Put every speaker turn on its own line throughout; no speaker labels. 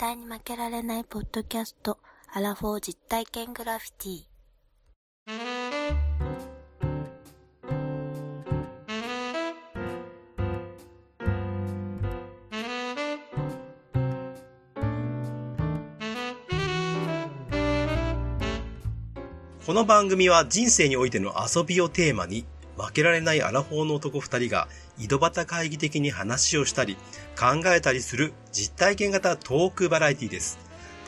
対に負けられないポッドキャスト、アラフォー実体験グラフィティ。
この番組は人生においての遊びをテーマに、負けられないアラフォーの男二人が井戸端会議的に話をしたり、考えたりする実体験型トークバラエティです。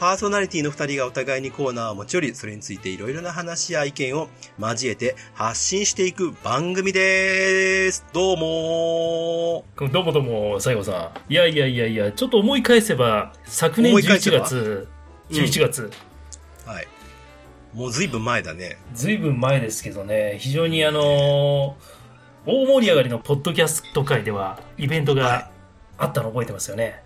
パーソナリティの二人がお互いにコーナーを持ち寄り、それについていろいろな話や意見を交えて発信していく番組です。どうも
どうもどうも、西郷さん。いやいやいやいや、ちょっと思い返せば、昨年11
思い返せば？
月、
うん
11月、
はい。もうずいぶん前だね。
ずいぶん前ですけどね、非常にあのー大盛り上がりのポッドキャスト界では、イベント
はい
があったの覚えてますよね。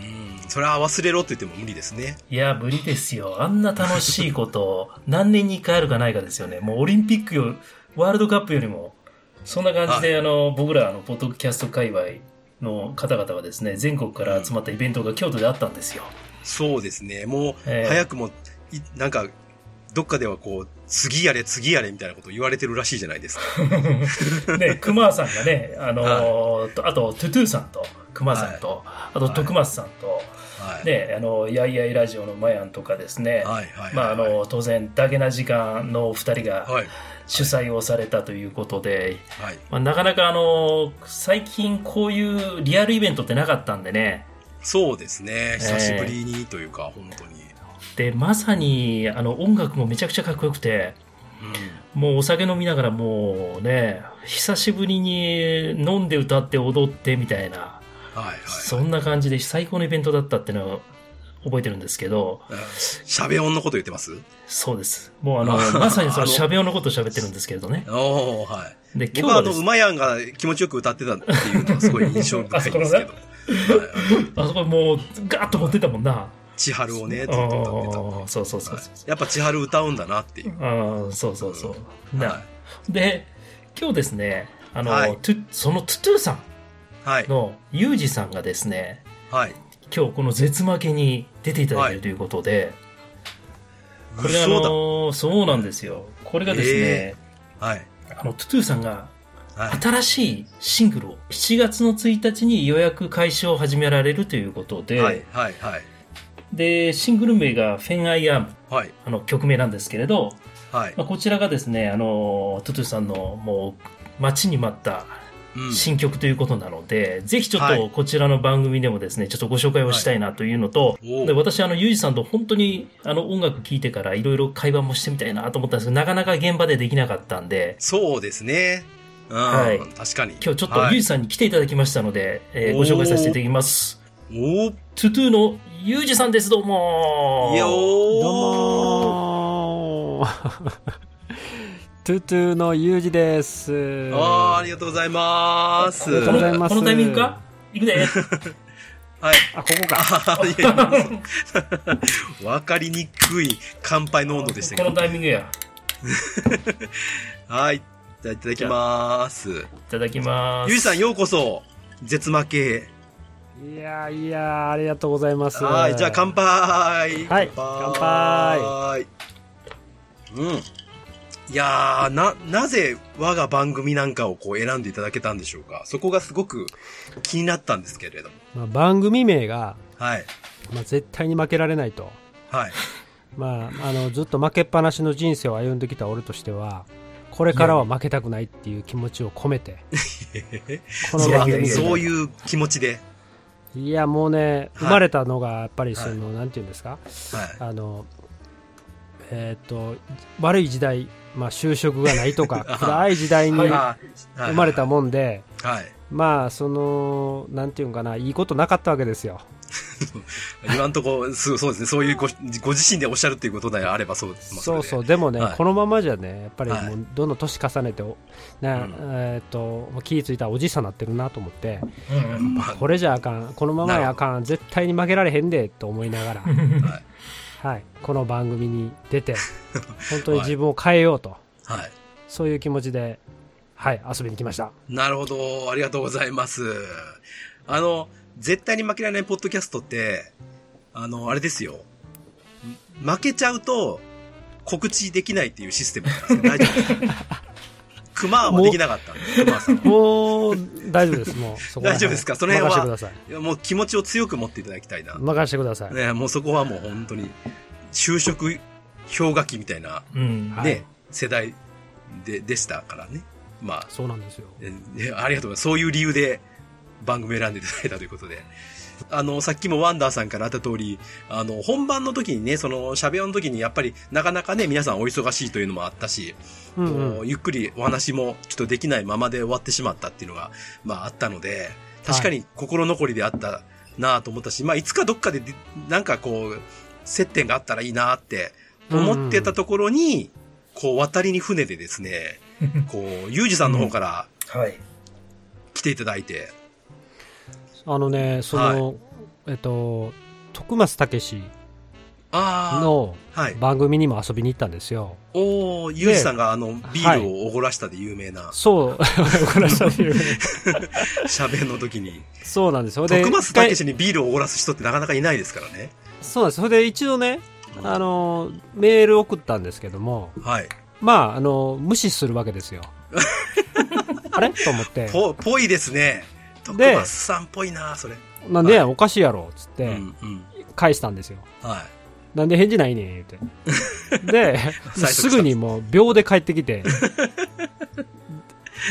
うん。それは忘れろって言っても無理ですね。
いや、無理ですよ。あんな楽しいこと、何年に一回あるかないかですよね。もうオリンピックよ、ワールドカップよりも、そんな感じで、あの、僕ら、あの、ポッドキャスト界隈の方々はですね、全国から集まったイベントが京都であったんですよ。
そうですね。もう、
ええ
早くも、いなんか、どっかではこう、次やれ、次やれみたいなこと言われてるらしいじゃないですか。
ね、熊さんがね、あのーとあと、トゥトゥさんと、熊さんと、あと、
はい
徳松さんと、
はい。
ね、あの、やいやいラジオのマヤンとかですね、
はい、はい。
まあ、あの、当然、だけな時間のお二人が
はい、
主催をされたということで、
はい。
まあ、なかなかあの、最近こういうリアルイベントってなかったんでね、
そうですね。久しぶりにというか、本当に。
で、まさに、あの、音楽もめちゃくちゃかっこよくて、
う
もうお酒飲みながらもうね、久しぶりに飲んで歌って踊ってみたいな、
ん。はい、はい。
そんな感じで最高のイベントだったっていうのを覚えてるんですけど、
しゃべ音のこと言ってます？
そうです。もうあの、
あ
まさにその
あの
しゃべ音のことを喋ってるんですけれどね。
おー、はい。
で、
僕はあの、
今日はです
馬やんが気持ちよく歌ってたっていうのはすごい印象深いんですけど。はい
あそこもうガーッと持ってたもんな。
千春をね、ずっ
あ
と歌ってた。
ーそうそうそう
はいやっぱ千春歌うんだなっていう。
ああ、そうそうそう。な、
は
で、今日ですね、あの、そのトゥトゥさん
はい。
のユージさんがですね、
はい。
今日この絶負けに出ていただけるということで、これがあ。の、そうなんですよ。これがですね、
えはい。
あの、トゥトゥさんが
はい。
新しいシングルを7月の1日に予約開始を始められるということで、
はい。はい。はい。
で、シングル名がフェンアイアーム、
はい。
あの曲名なんですけれど、
はい。
まあ、こちらがですね、あの、トゥトゥさんのもう待ちに待った
うん
新曲ということなので、ぜひちょっ
はい
とこちらの番組でもですね、ちょっとご紹介をしたいなというのと、
おう
で私、あの、ユージさんと本当にあの音楽聴いてからいろいろ会話もしてみたいなと思ったんですけど、なかなか現場でできなかったんで、
そうですね。うん。
はい
確かに。
今日ちょっと
はい
ユージさんに来ていただきましたので、えーご紹介させていただきます。
おー
トゥトゥのユージさんです、どうも
いやおー
どうもー トゥトゥのユージです。
あーありがとうございます。
ありがとうございます
このタイミングか？行くで。
はい。
あ、ここか。
わかりにくい乾杯の温度でしたけ
この
ど。
タイミングや。
はい。じゃあいただきます。
いただきます。
ゆいさんようこそ、絶負け。
いやいやありがとうございます。
はい。じゃあ乾杯。
はい
乾
杯。
うん。いやー、な、なぜ我が番組なんかをこう選んでいただけたんでしょうか？そこがすごく気になったんですけれども。
まあ、番組名が、
はい。
まあ、絶対に負けられないと。
はい。
まあ、あの、ずっと負けっぱなしの人生を歩んできた俺としては、これからは負けたくないっていう気持ちを込めて、この番組
そういう気持ちで。
いや、もうね、生まれたのが、やっぱりその、なんていうんですか、
はい。
あの、えっ、と、悪い時代、まあ、就職がないとか、暗い時代に生まれたもんで、
はい。
まあ、その、なんていうんかな、いいことなかったわけですよ。
今んとこ、そうそうですね。そういうごご自身でおっしゃるっていうことであればそう
そうそう、
れ
でもね、
はい
このままじゃね、やっぱりも
はいう
どんどん年重ねて、おね
ん
えっ、と、気ぃついたらおじいさんになってるなと思って、
うん
これじゃあかん、このままやあかん、絶対に負けられへんで、と思いながら、はい、この番組に出て、本当に自分を変えようと、
はい。
そういう気持ちで、はい、遊びに来ました。
なるほど。ありがとうございます。あの、絶対に負けられないポッドキャストって、あの、あれですよ。負けちゃうと、告知できないっていうシステムなんですよ。大丈夫ですか熊はできなかったんで、熊さんは。
もう、大丈夫です、もう。
大丈夫ですか？その辺はもう気持ちを強く持っていただきたいな。
い。任せてください。
ね、もうそこはもう本当に、就職氷河期みたいな、
うん。
はい
ね、世代で、でしたからね。まあ、
そうなんですよ。
えねありがとうございます。そういう理由で番組を選んでいただいたということで。あの、さっきもワンダーさんからあった通り、あの、本番の時にね、その、喋りの時にやっぱり、なかなかね、皆さんお忙しいというのもあったし、
うん
こ
う。
うんゆっくりお話もちょっとできないままで終わってしまったっていうのが、まああったので、確かに心残りであったなと思ったし、まあいつかどっかでで、なんかこう、接点があったらいいなって思ってたところに、こう渡りに船でですね、こう、ゆうじさんの方から
はい。
来ていただいて、
あのね、その、えっと、徳松武史
あ
の。番組にも遊びに行ったんですよ。
おー、ゆうじさんがあの、ビールをおごらしたで有名な、
そう、ごめんなさい
喋りの時に、
そうなんですよ。で
徳松
一回
武史にビールをおごらす人ってなかなかいないですからね。
そうなんです。それで一度ね、あの、メール送ったんですけども、
はい。
まあ、あの、無視するわけですよ。あれ？と思って。
ぽ、ぽいですね。徳
で
松さんっぽいな、それ。
なんで、
はい
おかしいやろ、つっ
う
て、
ん、うん。
返したんですよ。
はい。
なんで返事ないねん、言うて。で、すぐにもう秒で帰ってきて、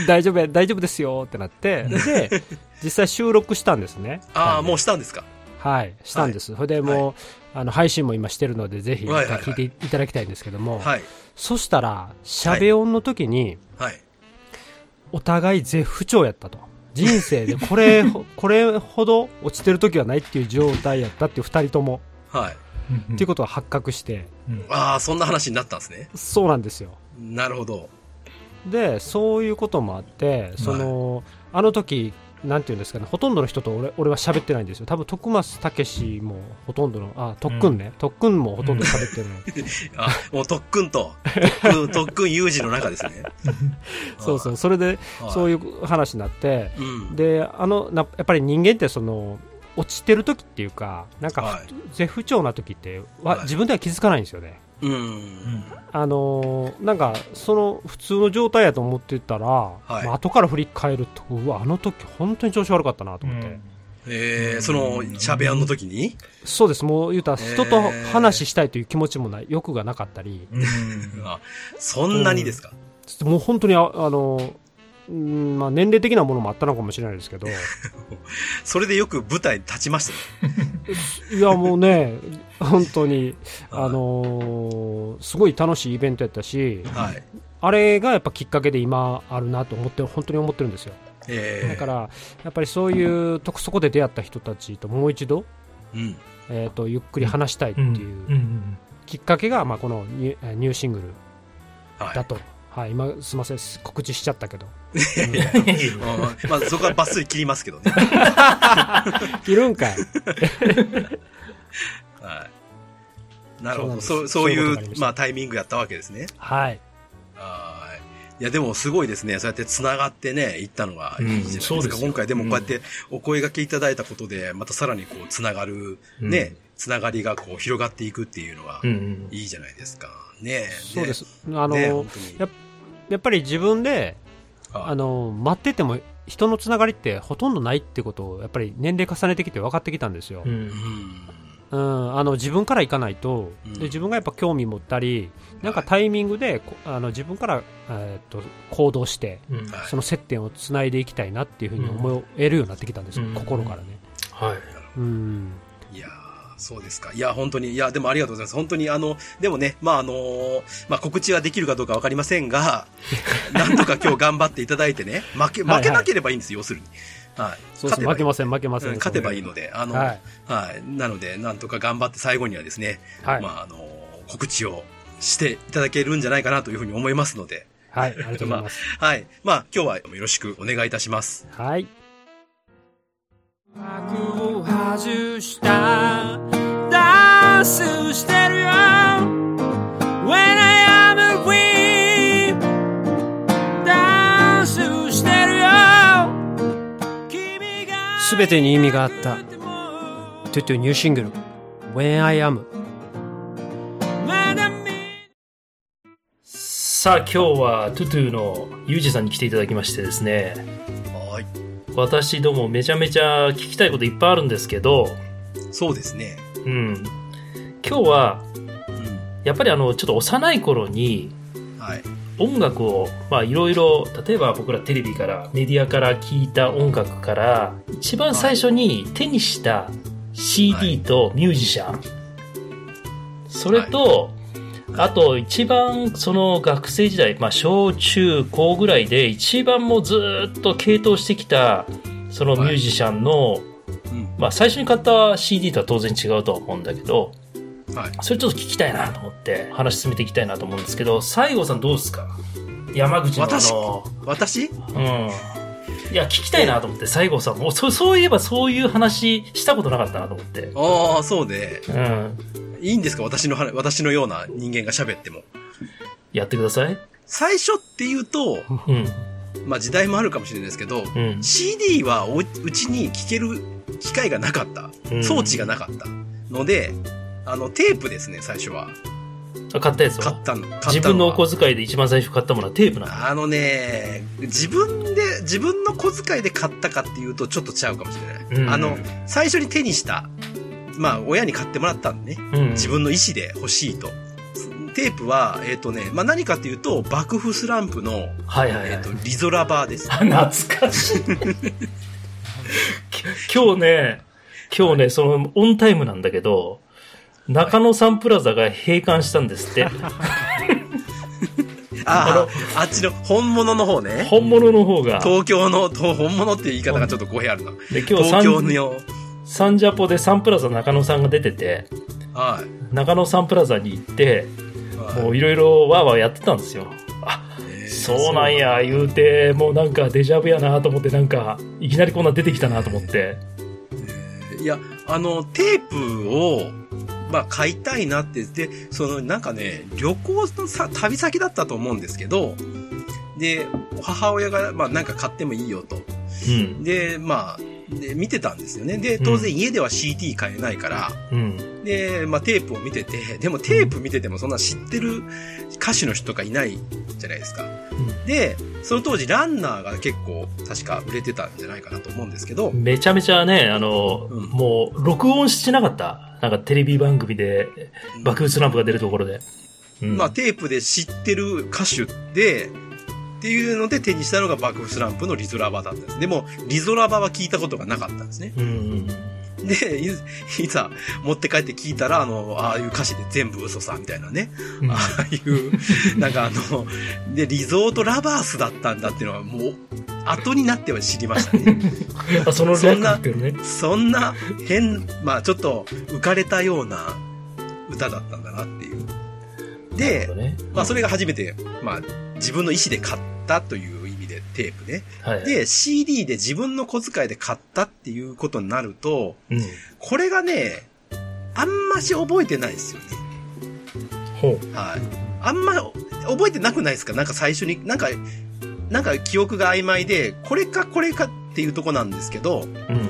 大丈夫や、大丈夫ですよってなって、で、実際収録したんですね。
ああ、もう
う
したんですか？
はい、したんです。それでもう、あの、配信も今してるので、ぜひ、
はいはいはい
聞いていただきたいんですけども、
はい。
そしたら、しゃべ音の時に、
はい。
お互い絶不調やったと。人生でこれ、これほど落ちてる時はないっていう状態やったっていう二人とも、
はい。
っていうことが発覚して、
ああ、そんな話になったんですね。
そうなんですよ。
なるほど。
で、そういうこともあって、その、あの時、なんていうんですかね、ほとんどの人と俺俺は喋ってないんですよ。多分、徳松武史もほとんどの、あ、特訓ね。特訓もほとんど喋ってるの。
あ、もう特訓と、特訓、特訓有事の中ですね。
そうそう。それで、そう
い
いう話になって、
う。うん。
で、あの、なやっぱり人間ってその、落ちてる時っていうか、なんか、
はい
絶不調な時っては、
はい
自分では気づかないんですよね。
うん。
あのーなんか、その普通の状態やと思ってたら、
い。
まあ後から振り返ると、うわ、あの時本当に調子悪かったなと思って。
えー、その、喋りの時に？
そうです、もう言うたら、人と話したいという気持ちもない、欲がなかったり、
あ、そんなにですか？
もう本当にあ、あのーうんまあ、年齢的なものもあったのかもしれないですけど、
それでよく舞台に立ちましたね。
いや、もうね、本当に、
はい
あのーすごい楽しいイベントやったし、
はい。
あれがやっぱきっかけで今あるなと思って、本当に思ってるんですよ。
えー、
だから、やっぱりそういうとこそこで出会った人たちともう一度、
うん。
えー、とゆっくり話したいっていうきっかけが、まあ、このニュニューシングル
はい。
だと、はい今すみません告知しちゃったけど
うん まあ、そこはバッスリ切りますけどね。
いるんかい
はい。なるほど。
そ
そうう、そういう、
ま
あ、タイミングやったわけですね。
はい
はい。いや、でもすごいですね。そうやって繋がってね、行ったのがいいじゃないですか。
うんすよ
今回でもこうやってお声掛けいただいたことで、またさらにこう、繋がる、
うん
ね、繋がりがこう、広がっていくっていうのは
う、ん
いいじゃないですか。ね
そうで。すあの、
ね
やっぱり自分で
はい
あの待ってても人のつながりってほとんどないってことをやっぱり年齢重ねてきて分かってきたんですよ、
うん。
うん。
うん、あの自分から行かないと、
うん。
で自分がやっぱ興味持ったりなんかタイミングで、こあの自分から、えーっと行動して
うん。
はい
その接点をつないでいきたいなっていうふうに思えるようになってきたんですよ、
うん。
心からね。
はい。
うん
そうですか。いや、本当に、いや、でもありがとうございます。本当に、あの、でもね、まあ、あのーまあ、告知はできるかどうかわかりませんが、なんとか今日頑張っていただいてね、負け、負けなければいいんですよ、要するに。はい。
そうです
勝てば
負けません、負けません。
うん勝てばいいので、あの、
は
はいい。なので、なんとか頑張って最後にはですね、
はい
まあ、あの、告知をしていただけるんじゃないかなというふうに思いますので、
はい、ありがとうございます。
はい。まあ、今日はよろしくお願いいたします。
はい。
外した。ダンスしてるよ。When I am a queen ダンスしてるよ。
すべてに意味があった。トゥトゥニューシングル、When I Am
さあ今日はトゥトゥのユージさんに来ていただきましてですね。
はい。
私どもめちゃめちゃ聞きたいこといっぱいあるんですけど、
そうですね。
うん、今日は
うん。
やっぱりあのちょっと幼い頃に
はい。
音楽をまあいろいろ例えば僕らテレビからメディアから聞いた音楽から一番最初に手にした CD とミュージシャン、それと、あと一番その学生時代、まあ小中高ぐらいで一番もうずーっと傾倒してきたそのミュージシャンの、
うん。
まあ最初に買った CD とは当然違うとは思うんだけど、
はい。
それちょっと聞きたいなと思って話進めていきたいなと思うんですけど、西郷さんどうですか？山口のあ
私？
の、
私？
うん。いや、聞きたいなと思って、西郷さんも、そう、そういえばそういう話したことなかったなと思って。
ああ、そうで。
うん。
いいんですか？私の話、私のような人間が喋っても。
やってください。
最初って言うと、
うん。
まあ時代もあるかもしれないですけど、
うん。
CD はおうちに聴ける機会がなかった。
うん
装置がなかった。ので、あの、テープですね、最初は。
あ買ったやつは？
買ったの。買った
自分のお
は
小遣いで一番最初買ったものはテープなの。
あのね、自分で、自分の小遣いで買ったかっていうとちょっとちゃうかもしれない。
うん
あの、最初に手にした、まあ、親に買ってもらったんでね。
うん。
自分の意思で欲しいと。テープは、えっ、とね、まあ、何かっていうと、幕府スランプの、
はいはいはい
えっ、。と、リゾラバーです。
あ、懐かしい。き 今日ね、今日ね、その、オンタイムなんだけど、中野サンプラザが閉館したんですって。
ああ、あっちの本物の方ね。
本物の方が。
東京の、と本物っていう言い方がちょっと語弊あるな。
で、今日
東京の、
サンジャポでサンプラザ中野さんが出てて、
はい。
中野サンプラザに行って、
はい
もういろいろわーわーやってたんですよ。あ、
えー
そうなんや、言うて、もうなんかデジャブやなと思って、なんか、いきなりこんな出てきたなと思って。
いや、あの、テープを、まあ、買いたいなって、で、その、なんかね、旅行のさ、旅先だったと思うんですけど、で、母親が、まあ、なんか買ってもいいよと。
うん。
で、まあ、で、見てたんですよね。で、当然家では CD 買えないから、
うん。
で、まあ、テープを見てて、でもテープ見ててもそんな知ってる歌手の人がいないじゃないですか。で、その当時ランナーが結構確か売れてたんじゃないかなと思うんですけど、
めちゃめちゃね、あの、
うん
もう、録音してなかった。なんかテレビ番組で、爆風スランプが出るところで。うん、
まあ、テープで知ってる歌手で、っていうので手にしたのが爆風スランプのリゾラバだったんです。でも、リゾラバは聞いたことがなかったんですね。
うん。
で、いいざ持って帰って聞いたら、あの、ああいう歌詞で全部嘘さ、みたいなね。
うん
ああいう、なんかあの、で、リゾートラバースだったんだっていうのはもう、後になっては知りましたね。
あ、その
そんな。そんな変、まあちょっと浮かれたような歌だったんだなっていう。で
ほど、ね、
まあそれが初めて、まあ自分の意思で買ったというテープね。
はいはい、
で、CD で自分の小遣いで買ったっていうことになると、
うん。
これがね、あんまし覚えてないですよね。
ほう。
はい。あんま覚えてなくないですか？なんか最初に、なんか、なんか記憶が曖昧で、これかこれかっていうとこなんですけど、
うん。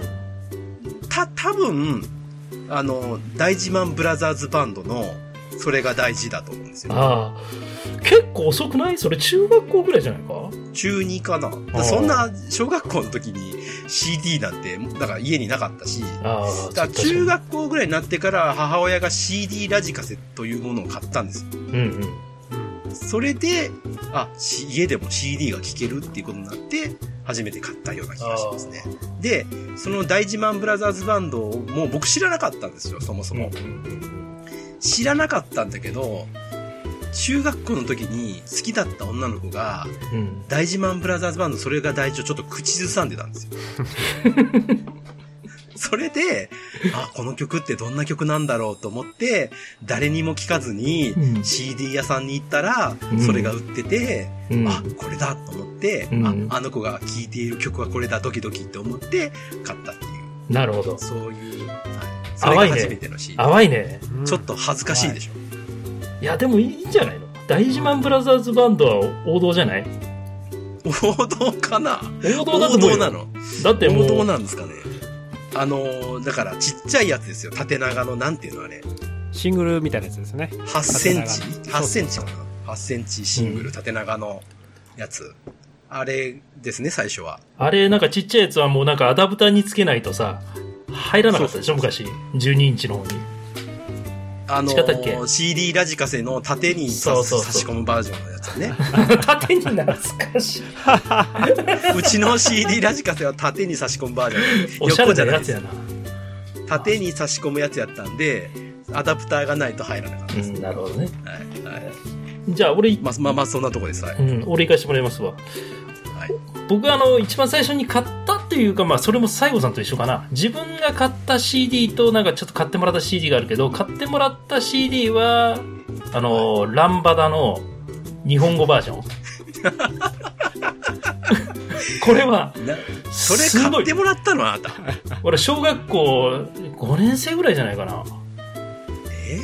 た、多分、あの、大自慢ブラザーズバンドの、それが大事だと思うんですよ、ね。
ああ。結構遅くない？それ中学校ぐらいじゃないか
中2かな。だかそんな、小学校の時に CD なんて、だから家になかったし。だから中学校ぐらいになってから母親が CD ラジカセというものを買ったんですよ。
うんうん。
それで、あ、し家でも CD が聴けるっていうことになって、初めて買ったような気がしますね。で、その大自慢ブラザーズバンドをもう僕知らなかったんですよ、そもそも。知らなかったんだけど、中学校の時に好きだった女の子が、
うん。
大自慢ブラザーズバンドそれが大事をちょっと口ずさんでたんですよ。それで、あ、この曲ってどんな曲なんだろうと思って、誰にも聞かずに
うん
CD 屋さんに行ったら
うん、
それが売ってて、
うん。
あ、これだと思って、
うん
あ、あの子が聴いている曲はこれだ、ドキドキって思って買ったっていう、
なるほど。
そういう、はい。それが
淡いね
初めての CD。
淡いね。
ちょっと恥ずかしいでしょ。
いや、でもいいんじゃないの？大自慢ブラザーズバンドは王道じゃない？
王道かな？
王道だと思うよ
王道なの？
だってもう、
王道なんですかね？あのーだからちっちゃいやつですよ。縦長の、なんていうのあれ？
シングルみたいなやつですね。
8センチ？
縦長
?8
の
センチかな ?8 センチシング
う
ル縦長のやつ。あれですね、最初は。
あれ、なんかちっちゃいやつはもうなんかアダプターにつけないとさ、入らなかったでしょ？昔。12インチの方に。
あのー CD ラジカセの縦に差し込むバージョンのやつね。
縦に懐かしい。
うちの CD ラジカセは縦に差し込むバージョン。横じゃないです
なやつや。な。
縦に差し込むやつやったんで、アダプターがないと入らなかったです。
うん、なるほどね。
はい。はい。
じゃあ、俺、
まあ、まあまあ、そんなとこです。はい。
うん、俺行かしてもらいますわ。
はい。
僕あの、一番最初に買ったっていうか、まあ、それも西郷さんと一緒かな。自分が買った CD と、なんかちょっと買ってもらった CD があるけど、買ってもらった CD は、あの、ランバダの日本語バージョン。これは、
それ買ってもらったのあなた。
俺、小学校5年生ぐらいじゃないかな。
え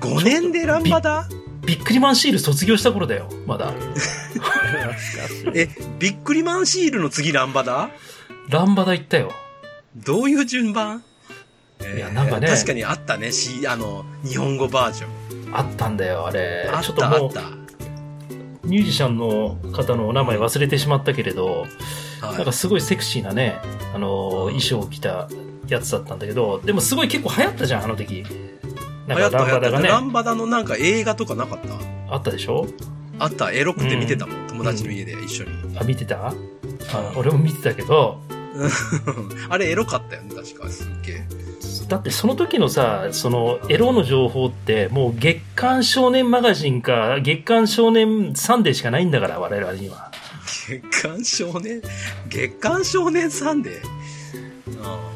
ー、?5 年でランバダ
ビックリマンシール卒業した頃だよ、まだ。
え、ビックリマンシールの次ランバダ？
ランバダ行ったよ。
どういう順番？えー
いやなんかね
確かにあったね、し、あの、日本語バージョン。
あったんだよ、あれ。
あっ
た
あっ、た。
ミュージシャンの方のお名前忘れてしまったけれど、
はい
なんかすごいセクシーなね、あの、衣装を着たやつだったんだけど、でもすごい結構流行ったじゃん、あの時。なんか
流行った
ランバダがね
流行ったラ、ンバダのなんか映画とかなかった？
あったでしょ？
あった、エロくて見てたもん、友達の家で一緒に。
あ、見てた？あ俺も見てたけど、
あれエロかったよね、確か。すっげえ。
だってその時のさ、そのエロの情報って、もう月刊少年マガジンか、月刊少年サンデーしかないんだから、我々には。
月刊少年？月刊少年サンデー？あー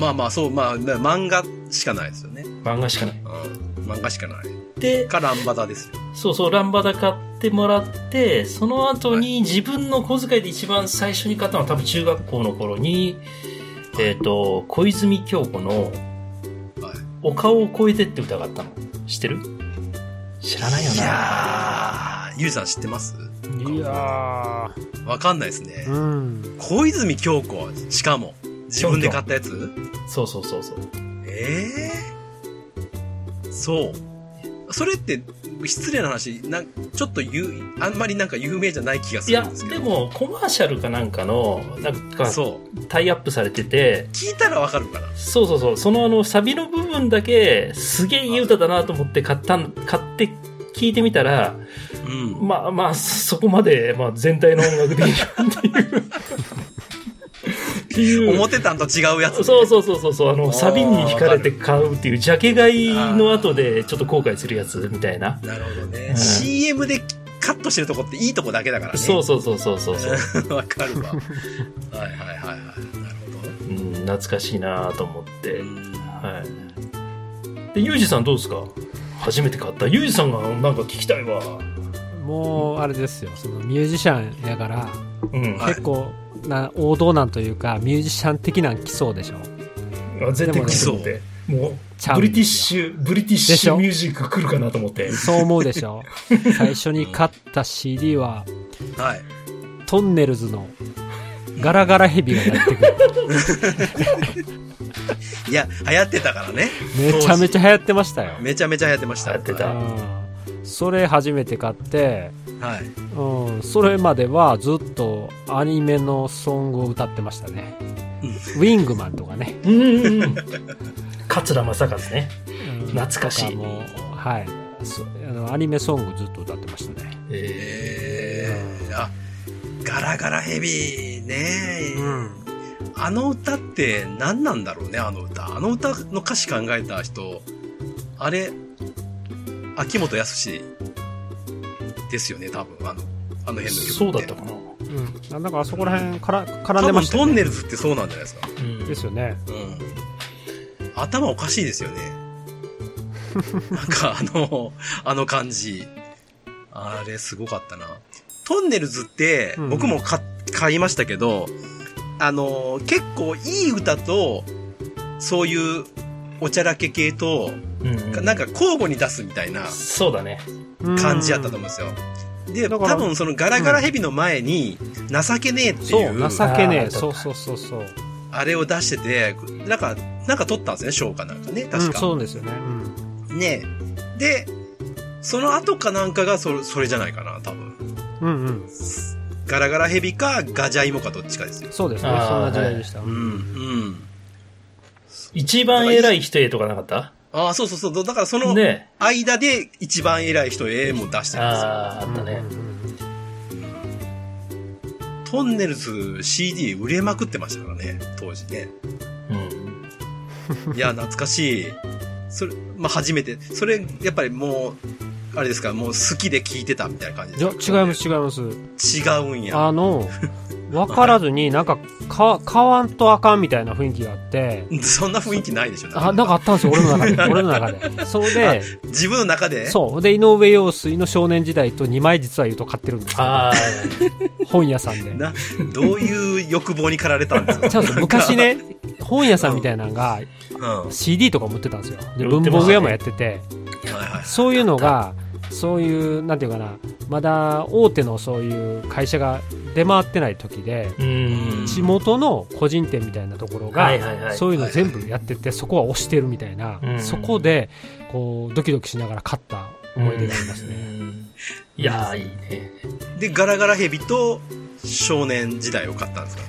まあまあ、そう、まあ、な漫画しかないですよね。
漫画しかない。
うん。漫画しかない。
で、
か、ランバダですよ。
そうそう、ランバダ買ってもらって、その後に自分の小遣いで一番最初に買ったのは多分中学校の頃に、えっ、と、小泉京子の
はい。
お顔を越えてって歌があったの。知ってる？知らないよ
い
な。
やー、ゆうさん知ってます？
いや
わかんないですね
ー。うん。
小泉京子、しかも、自分で買ったやつ？
そうそうそうそう。
ええそう。それって、失礼な話、なんちょっと言う、あんまりなんか有名じゃない気がす
いや
るんです、けど。
でも、コマーシャルかなんかの、なんか、
そう。
タイアップされてて、
聞いたらわかるかな。
そうそうそう、そのあの、サビの部分だけ、すげえいい歌だなと思って買ったん、買って聞いてみたら、
うん。
まあまあ、そこまで、まあ全体の音楽でいいじゃんっていう。っていう。
思ってたんと違うやつ、ね。
そうそうそうそうそう、あの、サビに惹かれて買うっていう、ジャケ買いの後でちょっと後悔するやつみたいな。
なるほどね。
うん
CM でカットしてるとこっていいとこだけだからね。
そうそうそうそうそうそう。
う。わかるわ。はいはいはいはい。なるほど。
うん、懐かしいなと思って
う。ん
はい。で、ユージさんどうですか？初めて買った。ユージさんがなんか聞きたいわ。
もう、あれですよ。そのミュージシャンやから、
うん。
はい
結構な王道なんというか、ミュージシャン的なん来そうでしょ？
あ絶対来ると思って。もう、ブリティッシュ、ブリティッシュミュージック来るかなと思って。
そう思うでしょ？最初に買った CD は、
はい。
トンネルズのガラガラヘビがやってくる。
いや、流行ってたからね。
めちゃめちゃ流行ってましたよ。
めちゃめちゃ流行ってました。
流行ってた
うんそれ初めて買って、
はい。
うん、それまではずっとアニメのソングを歌ってましたね。
うん
ウィングマンとかね。
うんうんうん。桂正和ね。
うん
懐かしい
はいそあの。アニメソングずっと歌ってましたね。
え
えー、あ、ガラガラヘビね、
ん。
あの歌って何なんだろうね、あの歌。あの歌の歌詞考えた人、あれ、秋元康ですよね、多分、あの、あの辺の曲って。
そうだったかな。
うん。なんかあそこら辺から絡んでましたよね。
トンネルズってそうなんじゃないですか。
うん
ですよね。
うん。頭おかしいですよね。なんかあの、あの感じ。あれすごかったな。トンネルズって
うん
僕も買買いましたけど、あの、結構いい歌と、そういうおちゃらけ系と、
うんうん
なんか交互に出すみたいな
そうだね。
感じやったと思うんですよ。で、多分そのガラガラヘビの前に、情けねえって
そ、
いうう、
情けねえ。そうそうそうそう。
あれを出してて、なんか、なんか撮ったんですね、賞かなんかね、確
うん、
か。
そうですよね。うん。
ねで、その後かなんかがそそれじゃないかな、多分。
うんうん。
ガラガラヘビかガジャイモかどっちかですよ。
そうですね。そんな時代でした。
うん、うん。
一番偉い人へとかなかった？
ああ、そうそうそう。だからその
ね
間で一番偉い人へも出してるんですよ。
ああ、あったね。
トンネルズ CD 売れまくってましたからね、当時ね。
うん。
いや、懐かしい。それ、まあ、初めて。それ、やっぱりもう、あれですか、もう好きで聞いてたみたいな感じ
いや、
です
違います、違います。
違うんや。
あの、わからずになんか、か、買わんとあかんみたいな雰囲気があって、
そんな雰囲気ないでしょ。
あ、なんかあったんですよ、俺の中で。俺の中で。それで、
自分の中で？
そう。で、井上陽水の少年時代と2枚実は言うと買ってるんですよ。
ああ、
本屋さんで。
な、どういう欲望に駆られたんですか？
昔。ね、本屋さんみたいなのが
うん。は
CD とか持ってたんですよ。で、文房具屋もやってて、
いはい。
そういうのが、そういう、なんていうかな、まだ大手のそういう会社が出回ってない時で、
うん。
地元の個人店みたいなところが、
はいはいはい。
そういうの全部やってて、そこは押してるみたいな、
うん
そこで、こう、ドキドキしながら買った思い出がありますね。
うんいやー、いいね。
で、ガラガラヘビと少年時代を買ったんですか？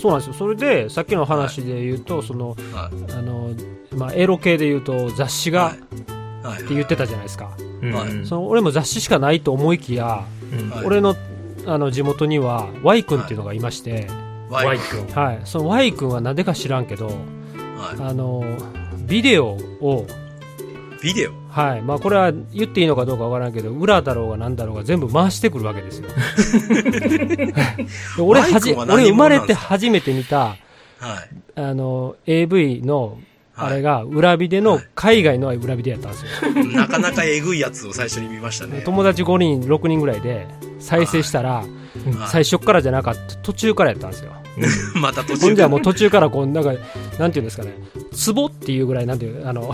そうなんですよ。それで、さっきの話で言うと、その、
はい。
あの、まあ、エロ系で言うと、雑誌が、
はいはい。
って言ってたじゃないですか。その俺も雑誌しかないと思いきや、俺のあの地元には Y 君っていうのがいまして、
ワイ
Y 君。
はい、その Y 君はなぜか知らんけど、
は
あのビデオを、
い。ビデオ？
はい。まあ、これは言っていいのかどうかわからんけど裏だろうがなんだろうが全部回してくるわけですよ。で俺はじ俺生まれて初めて見た
はい。
あの AV の
はい
あれが裏ビデの
はい
海外の裏ビデやったんですよ。
なかなかえぐいやつを最初に見ましたね。
友達5人6人ぐらいで再生したら、
はい
最初からじゃなかった途中からやったんですよ
また途中
ほんじゃもう途中からこうなんかなんていうんですかね。壺っていうぐらいなんていうあの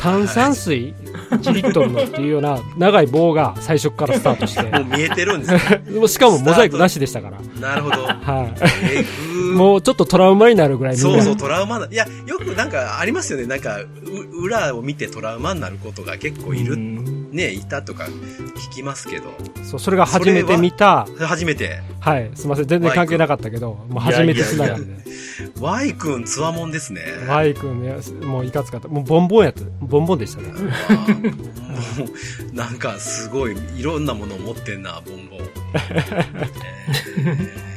炭酸水1リットルのっていうような長い棒が最初からスタートして。
もう見えてるんですよ。
しかもモザイクなしでしたから、
なるほど。
はい、もうちょっとトラウマになるぐらい
そうそう、トラウマな。いや、よくなんかありますよね。なんか、う裏を見てトラウマになることが結構いる、
うん
ね、いたとか聞きますけど。
そうそれが初めて見た
初めて、
はいすみません全然関係なかったけどもう初めてつながりで
Y 君つわもんですね。
Y 君ねもういかつかったもうボンボンやったボンボンでしたね
なんかすごい、いろんなものを持ってんな、ボンボン。えー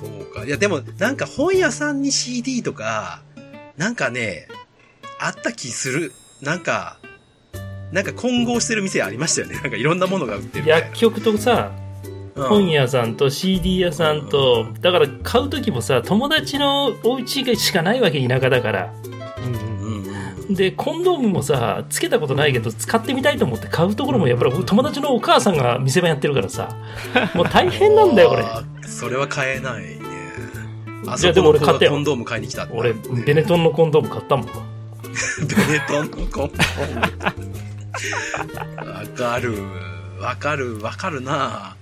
そうか。いや、でも、なんか本屋さんに CD とか、なんかね、あった気する。なんか、なんか混合してる店ありましたよね。なんかいろんなものが売ってる。
薬局とさ、
うん
本屋さんと CD 屋さんと、だから買う時もさ、友達のお家しかないわけ、田舎だから。
うんうん
うんうん
で、コンドームもさ、つけたことないけど、使ってみたいと思って買うところも、やっぱり友達のお母さんが店番やってるからさ、もう大変なんだよ、俺。
あーそれは買えないね。あそこのコンドーム買いに来た
俺、ベネトンのコンドーム買ったもん。
ベネトンのコン わかる。わかる。わかるな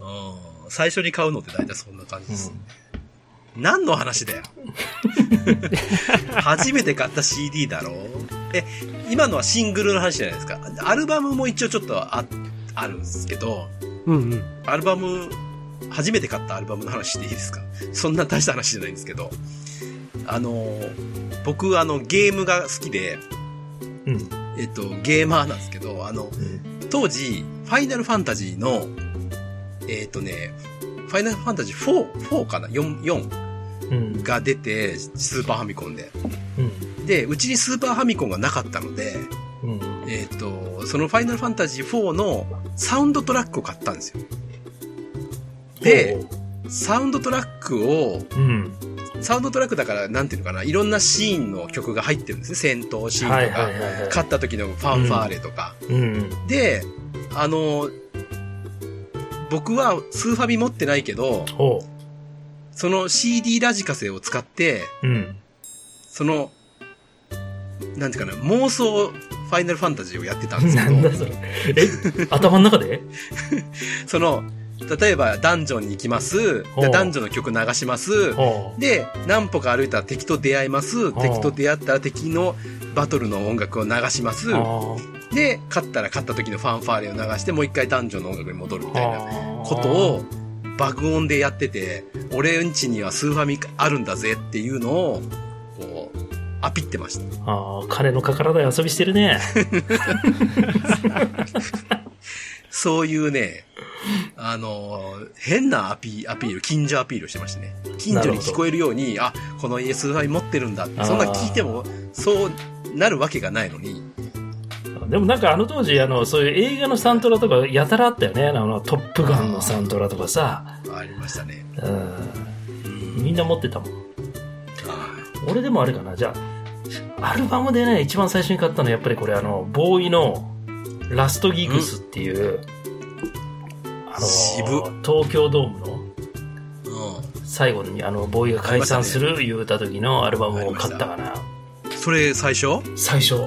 うん。最初に買うのって大体そんな感じです。何の話だよ。初めて買った CD だろえ、今のはシングルの話じゃないですか。アルバムも一応ちょっとあ、あるんですけど、
うんうん
アルバム、初めて買ったアルバムの話していいですか？そんな大した話じゃないんですけど、あの、僕あのゲームが好きで、
うん。
えっと、ゲーマーなんですけど、あの、当時、ファイナルファンタジーの、えっとね、ファイナルファンタジー4、4かな ?4、4
うん。
が出て、スーパーファミコンで。
うん。
で、うちにスーパーファミコンがなかったので、
うん。
えっと、そのファイナルファンタジー4のサウンドトラックを買ったんですよ。で、サウンドトラックを、
うん。
サウンドトラックだから、なんていうのかな、いろんなシーンの曲が入ってるんですね。戦闘シーンとか、
はいはいはいはい。
勝った時のファンファーレとか。
うん。
で、あの、僕はスーファミ持ってないけど、
ほ
その CD ラジカセを使って、
う。うん。
その、なんていうかな、妄想ファイナルファンタジーをやってたんですけ
なんだ
ど、
それ。え、頭の中で？
その、例えばダンジョンに行きます。ダンジョンの曲流します。
ほ
で、何歩か歩いたら敵と出会います。敵と出会ったら敵のバトルの音楽を流しますで、勝ったら勝った時のファンファーレを流して、もう一回ダンジョンの音楽に戻るみたいな
あ。
ことを爆音でやってて、俺んちにはスーファミあるんだぜっていうのを、こう、アピってました。
ああ、金のかからない遊びしてるね。
そういうね、あのー変なアピアピール、近所アピールをしてましたね。近所に聞こえるように、あ、この家スーファミ持ってるんだって、そんな聞いても、そうなるわけがないのに、
でもなんかあの当時、あの、そういう映画のサントラとかやたらあったよね。あの、トップガンのサントラとかさ。
ありましたね。
うん。みんな持ってたもん。俺でもあれかな。じゃあ、アルバムでね、一番最初に買ったのはやっぱりこれあの、ボーイのラストギグスっていう、あの、
渋
東京ドームの
うん。
最後にあの、ボーイが解散する言うた時のアルバムを買ったかな。
それ最初？
最初。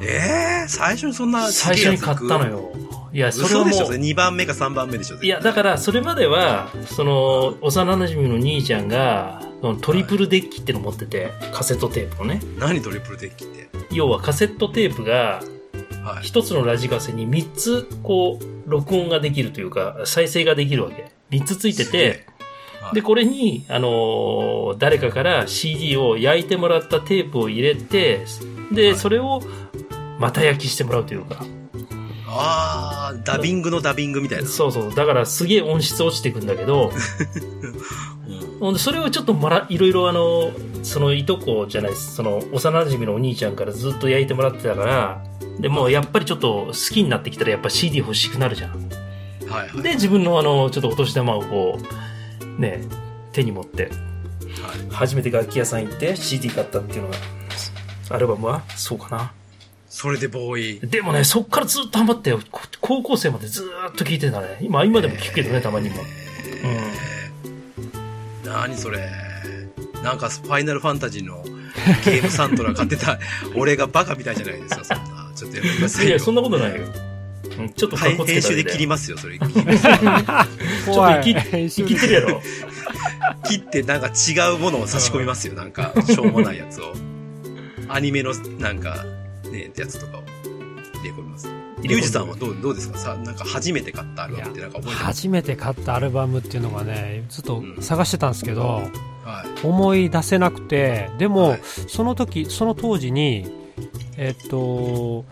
ええ最初にそんな
最初に買ったの。よ。いや、それはもう、
2番目か3番目でしょ？
いや、だから、それまでは、その、幼馴染の兄ちゃんが、トリプルデッキっての持ってて、カセットテープをね。
何トリプルデッキって？
要はカセットテープが、
はい。
一つのラジカセに3つ、こう、録音ができるというか、再生ができるわけ。3つついてて、
はい
で、これに、あのー誰かから CD を焼いてもらったテープを入れて、で、
はい
それを、また焼きしてもらうというか。
ああ、ダビングのダビングみたいな。
そうそう。だから、すげえ音質落ちてくんだけど、
うん
それをちょっとまら、いろいろあの、そのいとこじゃないです。その幼馴染のお兄ちゃんからずっと焼いてもらってたから、で、もうやっぱりちょっと好きになってきたらやっぱ CD 欲しくなるじゃん。
はいはい。
で、自分のあの、ちょっとお年玉をこう、ね、手に持って、
はい
初めて楽器屋さん行って CD 買ったっていうのが、アルバムは？そうかな。
それでボーイ。
でもね、そっからずっとハマったよ。こ高校生までずーっと聴いてたね。今、今でも聴くけどね、たまにも。
何それ。なんか、ファイナルファンタジーのゲームサントラ買ってた、俺がバカみたいじゃないですか、そんな。ちょっとやめいよ。
いや、そんなことないよ。うん、ちょっとつけた
編集で切り
ま
ますよ、それ。
ちょっと生き、生きてるやろ。
切ってなんか違うものを差し込みますよ、なんか、しょうもないやつを。アニメの、なんか、ね、やつとかを入れ込みます。リュウジさんはどう、どうですか？さ、なんか初めて買ったアルバムってなんか覚えてます？
初めて買ったアルバムっていうのがねずっと探してたんですけど、
はい。
思い出せなくてでも、
はい
その時その当時にえっと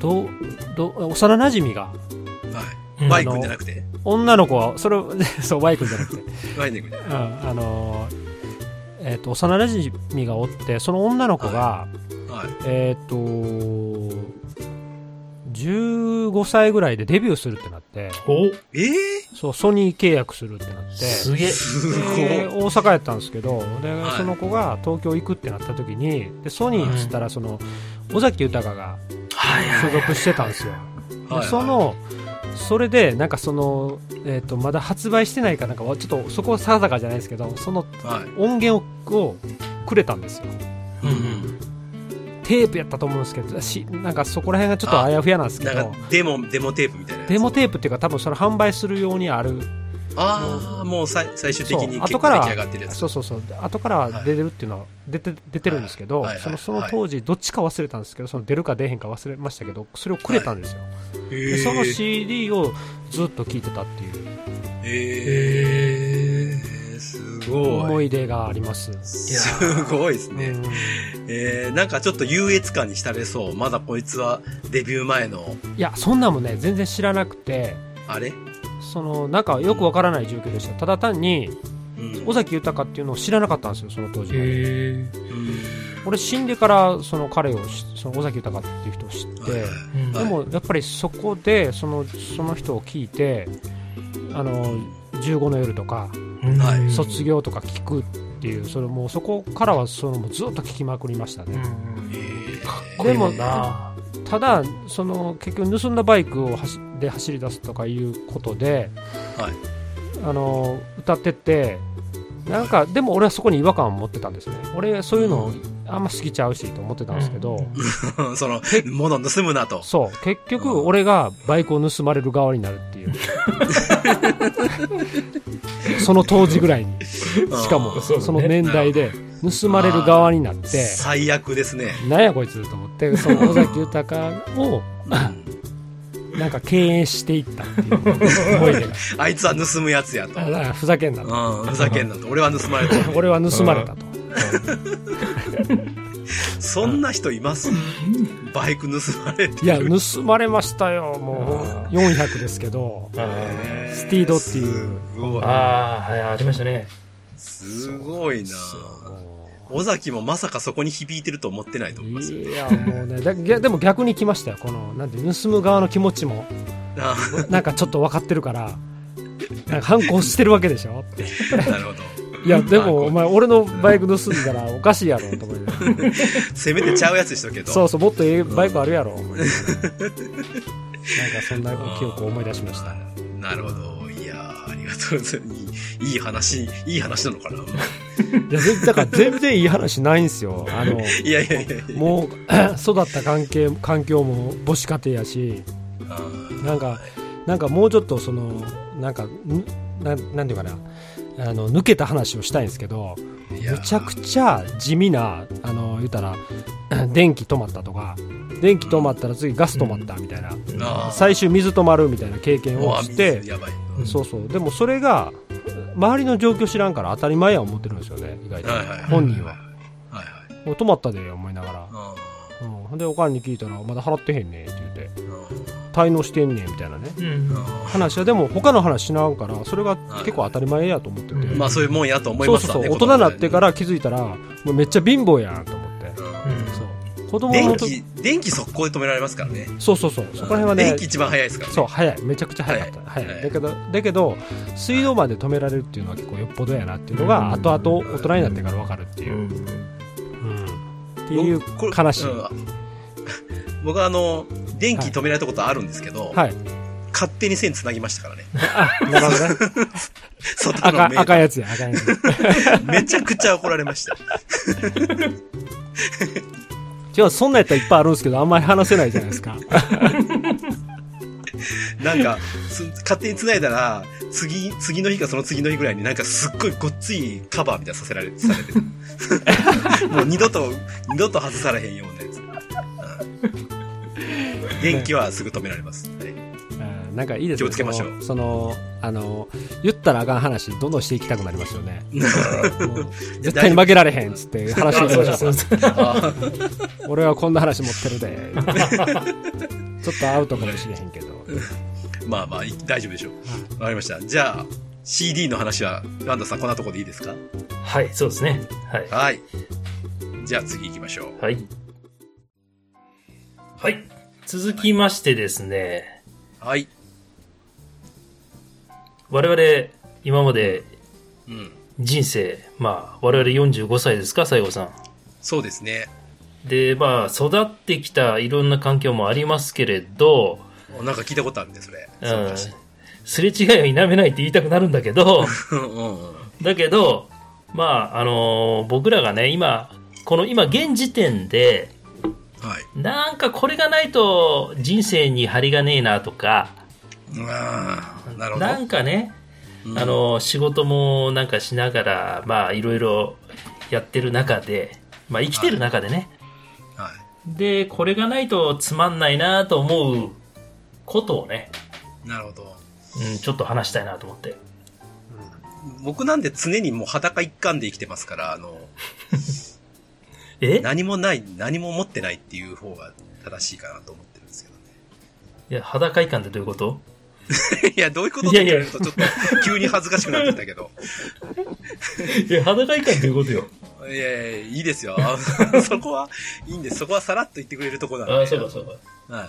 どど幼馴染が
はい。
うん
バイ君じゃなくて？
女の子はそれ そうバイ君じゃなくて、
バイ君じゃなくて
うん、あのえっと幼馴染がおってその女の子が、
はい。
えっと15歳ぐらいでデビューするってなって。
お。
ええ
そうソニー契約するってなって。
すげえ。
すご
で
い。
大阪やったんですけどで、
はい。
その子が東京行くってなった時にでソニーっつったらその尾崎豊が所属してたんですよ、で
はい。
そ、のそれでなんかその、えー、とまだ発売してないかなんかはちょっとそこは定かじゃないですけどその
はい。
音源ををくれたんですよ。
うんうん。
テープやったと思うんですけどしなんかそこら辺がちょっとあやふやなんですけど。
デモ、デモテープみたいな。
デモテープっていうか多分それ販売するようにある。
ああ、もう最最終的に結構
後から
出来上がってるやつ。
そうそうそう。後から出てるっていうのは出て出てるんですけど、
はい。はい。
そのその当時どっちか忘れたんですけどその出るか出へんか忘れましたけどそれをくれたんですよ、でその CD をずっと聴いてたっていう。
えー、すごい。
思い出があります、
すごいですね。
うん。
えー、なんかちょっと優越感に浸れそう。まだこいつはデビュー前の、
いやそんなんもね全然知らなくて。
あれ？
そのなんかよくわからない状況でした。ただ単に
うん。
尾崎豊っていうのを知らなかったんですよその当時まで。
へ
うん。
俺死んでからその彼を知その尾崎豊っていう人を知って、
はい。はい
うん。
でもやっぱりそこでそのその人を聞いてあの15の夜とか
はい
卒業とか聞くっていうそれもうそこからはそのもうずっと聞きまくりました
うん
ね、
えー
かっこいいもんな。
ただその結局盗んだバイクを走で走り出すとかいうことで
はい。
あの歌ってってなんかでも俺はそこに違和感を持ってたんですね。俺そういうのあんま好きちゃうしと思ってたんですけど、
その、物盗むなと。
そう結局俺がバイクを盗まれる側になるっていう その当時ぐらいにしかも
そ
の年代で盗まれる側になって
最悪ですね。
なんやこいつと思ってその尾崎豊をなんか敬遠していったっていう思い出が
あいつは盗むやつやと。
ふざけんなと
うん、ふざけんなと。俺は盗まれた。
俺は盗まれたと
そんな人います？バイク盗まれてる。
いや盗まれましたよ。もう400ですけど。
あ
スティードっていう。
すごい。
ーあー、はい、ありましたね。
すごいな。尾崎もまさかそこに響いてると思ってないと思います。よ。
いやもうねでも逆に来ましたよ。このなんて盗む側の気持ちも。
あ
なんかちょっと分かってるからなんか反抗してるわけでしょ。っ て
なるほど。
いやでもお前俺のバイク盗んだらおかしいやろと思いながら
せめてちゃうやつにしとくけど。
そうそうもっとええバイクあるやろ思い なんかそんな記憶を思い出しました
なるほど。いやーありがとうございます。いい話、いい話なのかな。
いや全だから全然いい話ないんですよあの
いやいやいや。
もう 育った関係環境も母子家庭やし
あ
なんかなんかもうちょっとそのなんかんなんなんていうかなあの抜けた話をしたいんですけど
ーいや
めちゃくちゃ地味なあの言ったら 電気止まったとか電気止まったら次ガス止まったみたいな、
あー。
最終水止まるみたいな経験をして。そうそう。でもそれが周りの状況知らんから当たり前や思ってるんですよね意外と、
はいはいはい
本人は。
はいはい。
もう止まったで思いながら、
あ
うん、でおかんに聞いたらまだ払ってへんねって言って。
ー
滞納してんねんみたいなね。
うん。
あ
話はでも他の話しながからそれが結構当たり前やと思ってて、
うん。
まあそういうもんやと思います。
そうそう大人になってから気づいたらもうめっちゃ貧乏やんと思って。
子供ね。
うん。
そう。子供
うん電
の時
気、電気速攻で止められますからね。
そうそうそう。そこら辺はね
電気一番早いですからね。
そう早い。めちゃくちゃ早かった。早い、
はい。
だけどだけど水道まで止められるっていうのは結構よっぽどやなっていうのが
うん。
後々大人になってから分かるっていう、
うん。
うん。っていう悲しい、
うん。僕はあの、電気止められたことあるんですけど、
はい
勝手に線繋ぎましたからね。
あなるほどね
外の
赤赤いやつや赤いやつ
めちゃくちゃ怒られました。
違うそんなんやったらいっぱいあるんですけどあんまり話せないじゃないですか
なんか、す勝手に繋いだら、次、次の日かその次の日ぐらいになんかすっごいごっついカバーみたいなさせられ、されてる。もう二度と、二度と外されへんようなやつ。うん電気はすぐ止められます。はい
うんなんかいいですね
気をつけましょう
そのあの言ったらあかん話どんどんしていきたくなりますよね 絶対に負けられへんっつって話していきましょう
あ
俺はこんな話持ってるでちょっとアウトかもしれへんけど
ーまあまあ、い大丈夫でしょう。わかりました。じゃあ、CD の話は、ワンダさんこんなとこでいいですか？
はい、そうですね。はい。
はい。じゃあ次行きましょう。
はい。はい。続きましてですね、
はい。
我々、今まで
うん。
人生、まあ、我々45歳ですか、西郷さん。
そうですね。
で、まあ、育ってきたいろんな環境もありますけれど、
おなんか聞いたことあるね、それ。
うん
そうだし。
すれ違いは否めないって言いたくなるんだけど、
うんうんうん。
だけど、まあ、あのー僕らがね、今、この今現時点で、
はい。
なんかこれがないと人生に張りがねえなとか、
ああ、なるほど。
なんかね、
うん
あの、仕事もなんかしながら、まあ、いろいろやってる中で、まあ、生きてる中でね、
はい。
で、これがないとつまんないなと思うことをね、
なるほど。
うん、ちょっと話したいなと思って。
僕なんで常にもう裸一貫で生きてますから、あの、
え？
何もない、何も持ってないっていう方が正しいかなと思ってるんですけど
いや、裸感ってどういうこと？
ね。いや、どういうことって言われるとちょっと急に恥ずかしくなってきたけど。
いや、裸感ってどういうことよ？
いやいや、いいですよ。そこはいいんです。そこはさらっと言ってくれるとこなんで。
ああ、そうかそうか。
はい。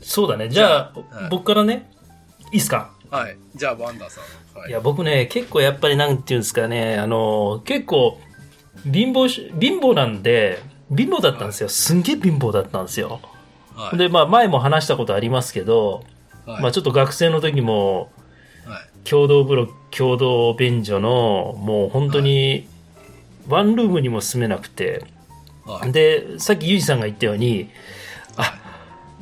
そうだね。じゃあ、
はい
僕からね、いいっすか？
はい。じゃあ、ワンダーさん。はい
いや、僕ね、結構やっぱりなんていうんですかね、あの、結構、貧乏し、貧乏なんで、貧乏だったんですよ。すんげえ貧乏だったんですよ。
はい。
で、まあ、前も話したことありますけど、
はい、
まあ、ちょっと学生の時も、
はい。
共同風呂、共同便所の、もう本当に、ワンルームにも住めなくて、
はい。
で、さっきユージさんが言ったように、
は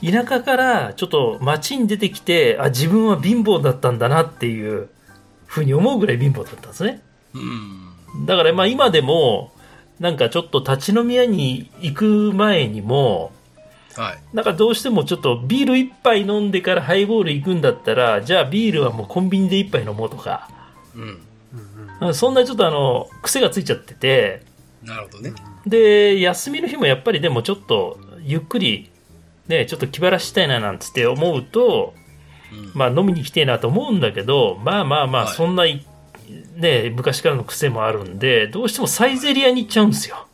田舎からちょっと街に出てきて、あ、自分は貧乏だったんだなっていうふうに思うぐらい貧乏だったんですね。
うん。
だからまあ今でも、なんかちょっと立ち飲み屋に行く前にも、
はい。
なんかどうしてもちょっとビール一杯飲んでからハイボール行くんだったら、じゃあビールはもうコンビニで一杯飲もうとか、
うん。
うんそんなちょっとあの、癖がついちゃってて、
なるほどね。
で、休みの日もやっぱりでもちょっとゆっくり、ね、ちょっと気晴らしたいななんつって思うと、
うん。
まあ飲みに来てえなと思うんだけど、まあまあまあ、
はい
そんな、ね、昔からの癖もあるんで、どうしてもサイゼリアに行っちゃうんですよ。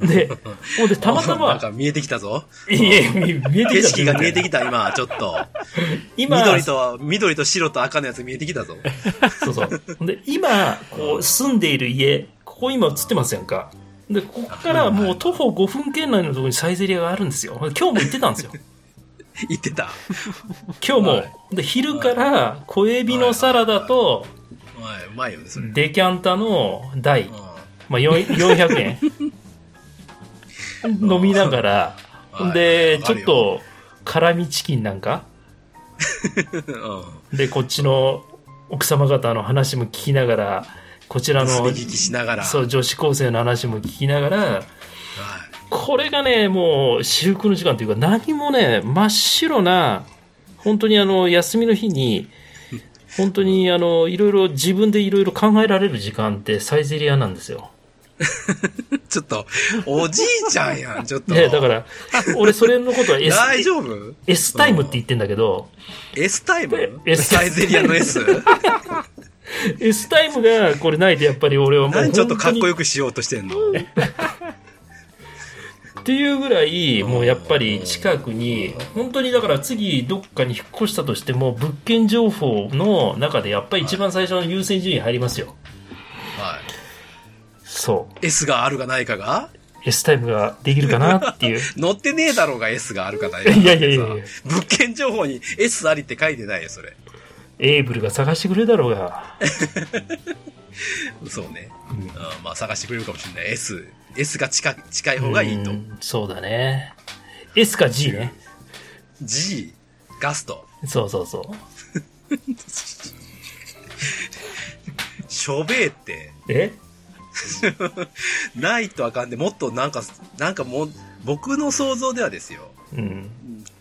で、ほんで、たまた
なん
ま、
か見えてきたぞ。
いえ、見見えてきた
景色が見えてき
た。
た、今、ちょっと。
今、
緑と、緑と白と赤のやつ見えてきたぞ。
そうそう。ほんで、今、こう、住んでいる家、ここ今映ってますやんか。で、ここからもう徒歩5分圏内のところにサイゼリアがあるんですよ。今日も行ってたんですよ。
言ってた。
今日も。
はい
で、昼から小エビのサラダと、
はい、うまいよね、それ。うん。
デキャンタの大、まあ、4 400円飲みながら、
はい
で、ちょっと、辛味チキンなんか、
うん。
で、こっちの奥様方の話も聞きながら、こちらの、
盗み聞きしながら。
そう、女子高生の話も聞きながら、
はい。
これがね、もう、至福の時間というか、何もね、真っ白な、本当にあの、休みの日に、本当にあの、いろいろ自分でいろいろ考えられる時間ってサイゼリアなんですよ。
ちょっと、おじいちゃんやん、ちょっと。
ね、だから、俺それのことは S,
大丈夫
？S タイムって言ってんだけど、
?S タイム
？S
サイゼリアの S?
S タイムがこれないとやっぱり俺はもう
何ちょっとかっこ
よ
よくしようとしてんの？
っていうぐらい、もうやっぱり近くに、本当にだから次どっかに引っ越したとしても、物件情報の中でやっぱり一番最初の優先順位入りますよ。
は
そ
い。S があるかないかが
う。S タイムができるかなっていう。
載ってねえだろうが S があるかないか。
いやいやいやいや
物件情報に S ありって書いてないよ、それ。
エイブルが探してくれるだろうが。
そうね。
うん
うんまあ探してくれるかもしれない。S。S が近近い方がいいと
う。んそうだね。S か G ね。
G。ガスト。
そうそうそう。
しょべえって。
え？
ないとあかんで、もっとなんか、なんかもう、僕の想像ではですよ。
うん。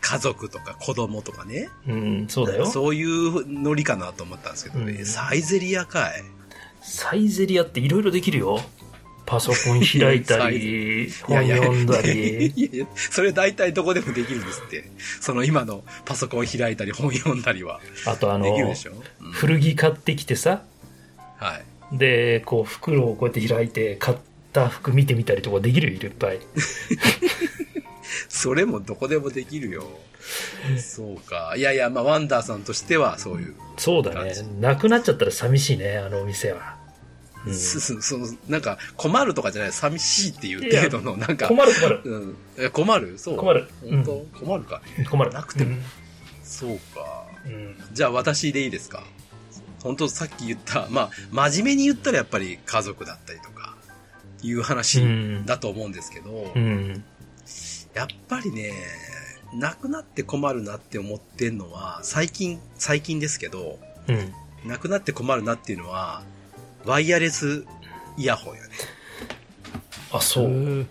家族とか子供とかね。
うん、そうだよ。
そういうノリかなと思ったんですけどね。
うん
サイゼリアかい。
サイゼリアっていろいろできるよ。パソコン開いたり、
い
本読んだり。
いやいやそれ大体どこでもできるんですって。その今のパソコン開いたり本読んだりは。
あとあの古着買ってきてさ、
はい。
で、こう袋をこうやって開いて、買った服見てみたりとかできるよ、いっぱい。
それもどこでもできるよ。そうか。いやいや、まあ、ワンダーさんとしてはそういう。
そうだね。なくなっちゃったら寂しいね、あのお店は。うん
その、なんか、困るとかじゃない、寂しいっていう程度の、なんか、
困る困る。
うん。え困る？そう。
困る
本当、困るかね。
困る。
なくても
うん
そうか。
うん。
じゃあ私でいいですか？本当さっき言った、まあ、真面目に言ったらやっぱり家族だったりとか、いう話
うん
だと思うんですけど、
うん。
やっぱりね、なくなって困るなって思ってんのは、最近、最近ですけど、
うん。
なくなって困るなっていうのは、ワイヤレスイヤホンやね。
あ、そう。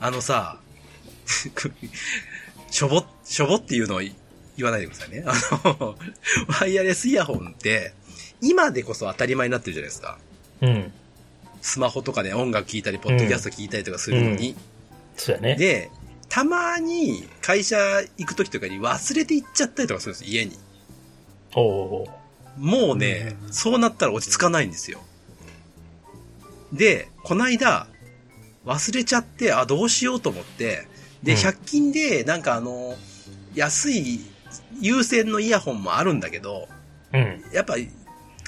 あのさ、しょぼ、しょぼっていうのを言わないでくださいね。あの、ワイヤレスイヤホンって、今でこそ当たり前になってるじゃないですか。
うん。
スマホとかで音楽聴いたり、ポッドキャスト聴いたりとかするのに。
そうやね。
で、たまに会社行く時とかに忘れて行っちゃったりとかするんです、家に。
おお
もうね、そうなったら落ち着かないんですよ。で、こないだ、忘れちゃって、あ、どうしようと思って、で、
うん
100均で、なんかあの、安い有線のイヤホンもあるんだけど、
うん。
やっぱ、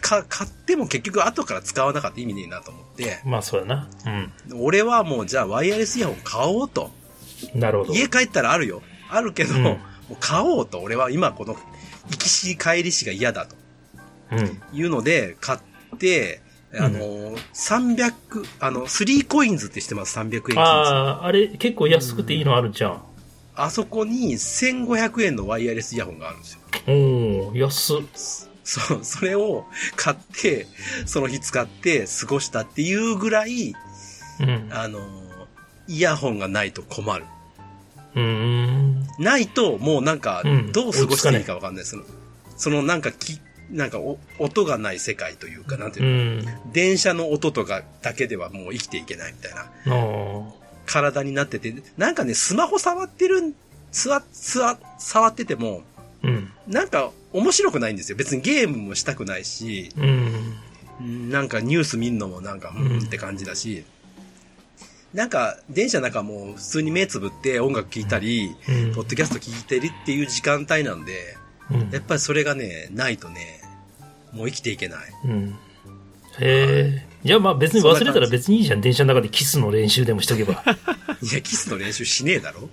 か、買っても結局後から使わなかった意味ねえなと思って、
まあそうやな。うん。
俺はもうじゃあワイヤレスイヤホン買おうと。
なるほど。
家帰ったらあるよ。あるけど、
うん
もう買おうと。俺は今この、行きし帰りしが嫌だと。
うん。
いうので、買って、あの、300、あの、3コインズって知ってます ?300 円均一。あ
ああ、あれ結構安くていいのあるじゃん。
あそこに1500円のワイヤレスイヤホンがあるんですよ。
おー、安っ。
そう、それを買って、その日使って過ごしたっていうぐらい、
うん。
あの、イヤホンがないと困る。
うーん。
ないと、もうなんか
うん、
どう過ごしていいかわかんない。その、そのなんかき、なんかお音がない世界というか、なんていううの、
ん。
電車の音とかだけではもう生きていけないみたいな体になってて、なんかね、スマホ触ってる、つわ、つわ、触ってても、
うん。
なんか面白くないんですよ。別にゲームもしたくないし、
うん。
うんなんかニュース見んのもなんか、う
うん
んって感じだし、なんか電車の中も普通に目つぶって音楽聴いたり、
うん
ポッドキャスト聞いてるっていう時間帯なんで、
うん
やっぱりそれがね、ないとね、もう生きていけない。
うん。へえ。いや、まあ別に忘れたら別にいいじゃん。電車の中でキスの練習でもしとけば。
いや、キスの練習しねえだろ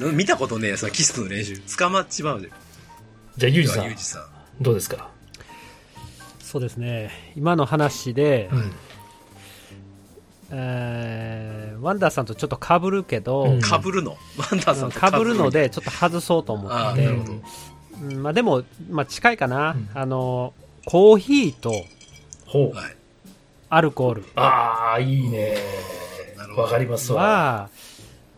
ど 見たことねえ、そのキスの練習。捕まっちまうで。
じゃあ、ゆうじさん
ゆう、じさん。
どうですか？
そうですね今の話で、
うん。
えーワンダーさんとちょっとかぶるけど、
うん
かぶるの？ワンダーさんと
かぶるのでちょっと外そうと思
ああ、
って
なるほど。
うんまあ、でも、まあ、近いかな、
うん。
あのコーヒーと。アルコール。
ああ、いいね。わかりますわ。
は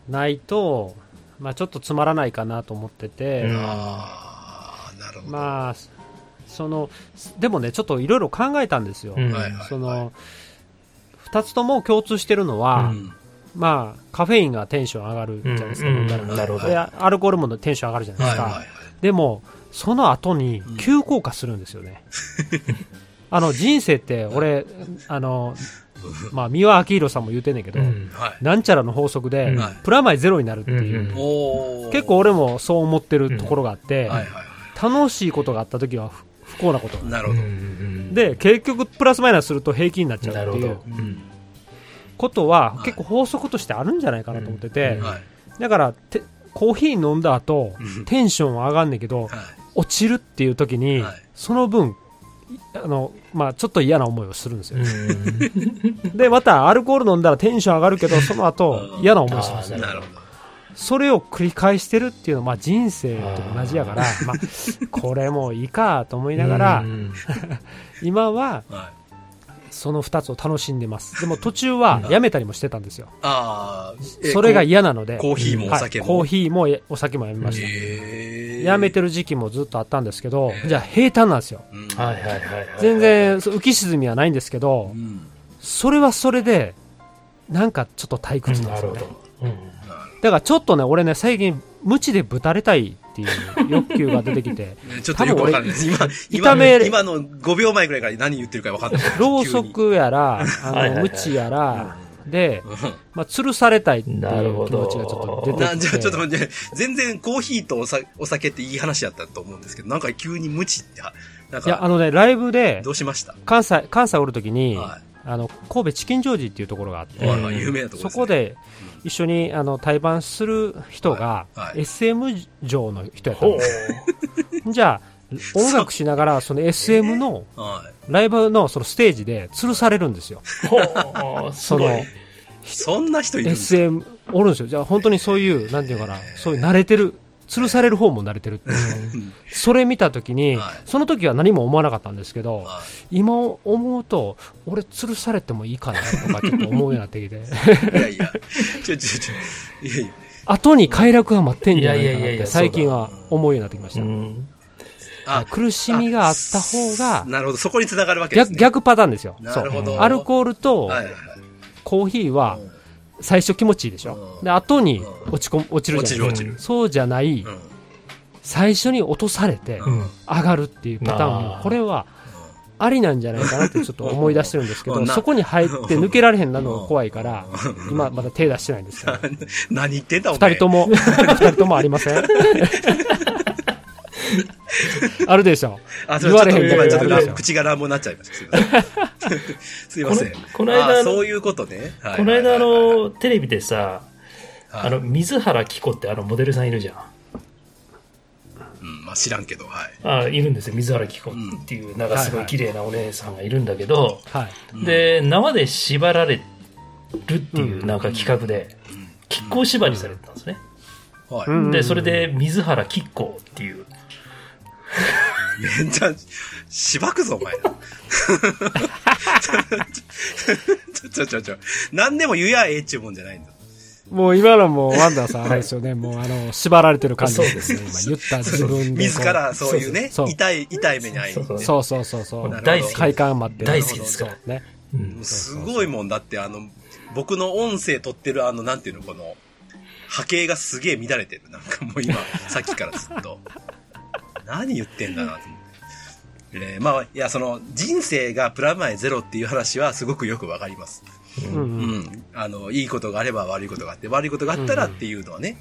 ないと、まあ、ちょっとつまらないかなと思ってて、
うん。
ああ、なるほど。
まあそのでもねちょっといろいろ考えたんですよ、
うん。
その2つとも共通してるのは、
うん。
まあ、カフェインがテンション上がるじゃないですか、
うんうんなるほど。
でアルコールもテンション上がるじゃないですか、
はいはいはい。
でもその後に
うん。
急降下するんですよね、あの人生って俺あの、まあ、三輪明宏さんも言うてんねんけど、
うん。
はい。
なんちゃらの法則で、プラマイゼロになるっていう、
うん
結構俺もそう思ってるところがあって、
はいはい
楽しいことがあった時は不不幸なこと。
はい。なる
うんう
ほど。
ん
で結局プラスマイナスすると平均になっちゃ
なるほど
う。っていう。
うん。
ことは
はい。
結構法則としてあるんじゃないかなと思ってて。だからてコーヒー飲んだ後
うん。
テンション上がんねんけど
はい。
落ちるっていう時に、
はい。
その分いあの、まあ、ちょっと嫌な思いをするんですよ、
うん。
でまたアルコール飲んだらテンション上がるけどその後
うん。
嫌な思いするんですよ。
あー
なるほど。
それを繰り返してるっていうのは、まあ、人生と同じやからまあ、これもいいかと思いながら、
うん。
今は
はい。
その2つを楽しんでます。でも途中はやめたりもしてたんですよ。
ああ、え
それが嫌なので。
コーヒーもお酒も。
はいコーヒーもお酒もやめました、
えー。
やめてる時期もずっとあったんですけど、じゃあ平坦なんですよ。
うん。
はいはいはいはい。
全然浮き沈みはないんですけど
うん。
それはそれでなんかちょっと退屈なんですよね。
なるほど。うん。
だからちょっとね俺ね最近無知でぶたれたいっていう欲求が出てきて
ちょっとよくわかんないです。今、今今の5秒前ぐらいから何言ってるかわかんない。
ろうそくやらあ
はいはいはい
の無知やらで。まあ、吊るされたいっていう気
なるほど
持ちがちょっと出て
なじゃちょっと待って、全然コーヒーとおさお酒っていい話やったと思うんですけど、なんか急に無知って、なん
いやあ
か、
のねライブで
どうしました？
関西関西おるときに、
は
あの神戸チキンジョージっていうところがあって、
有名なところです、ね。
そこで一緒にあの対バンする人が、
はいはい。
SM 上の人やったん
ほ
です。じゃあ音楽しながらその SM の
はい。
ライブのそのステージで吊るされるんですよ。その
そんな人いるんですか
？SM おるんですよ。じゃあ本当にそういうなんていうかなそういう慣れてる吊るされる方も慣れてる。っていう
うん。
それ見た時に、
はい。
その時は何も思わなかったんですけど、
は
今思うと俺吊るされてもいいかなとかちょっと思うようになってきて。
いいやいや、ちょちょちょ、い。やいや、
後に快楽が待ってんじゃないかなって
いやいやいやいや
最近は思うようになってきました、
うん。
あ、
苦しみがあった方が
なるほど、そこに繋がるわけです
逆
ね。
逆パターンですよ。
なるほど。
そうアルコールと。コーヒーは最初気持ちいいでしょ？
うん。
で後に落ち込む落ちるじゃないです
落ちる落ちる。
かそうじゃない。
うん。
最初に落とされて
うん。
上がるっていうパターンもこれはありなんじゃないかなってちょっと思い出してるんですけどそこに入って抜けられへんなのが怖いから
うん。
今まだ手出してないんですけど
何言ってんだ、お前。
二人とも。二人ともありません？あるでしょ
あ、
言われへん
ちょっと今ちょっと口が乱暴になっちゃいました。すいません。すいません。
このこの間
あそういうことね。はい
この間、あ、の、テレビでさ、
はい
あの、水原希子ってあのモデルさんいるじゃん。
うん、まあ知らんけど、はい。
あいるんですよ。水原希子っていう、なんかすごい綺麗なお姉さんがいるんだけど、
はい
で、縄で縛られるっていうなんか企画で、亀甲縛りされてたんですね。
はい。
うん
で、それで、水原吉光っていう。
めっちゃ、しばくぞ、お前。ちょちょちょちょ。何でも言やええっちゅうもんじゃないんだ。
もう今のもワンダーさんあれですよね。もうあの、縛られてる感じですね。今言った自分で。
自らそういうね、痛い、痛い目に遭い。
そうそうそうそう。
大好き
快感待って
大好きですから
ね。
うん
すごいもんだって、あの、僕の音声取ってるあの、なんていうの、この、波形がすげえ乱れてる。なんかもう今、さっきからずっと。何言ってんだなと思って。えーまあ、いや、その、人生がプラマイゼロっていう話はすごくよくわかります。
うん
う
うん。
ん。あの、いいことがあれば悪いことがあって、悪いことがあったらっていうのはね、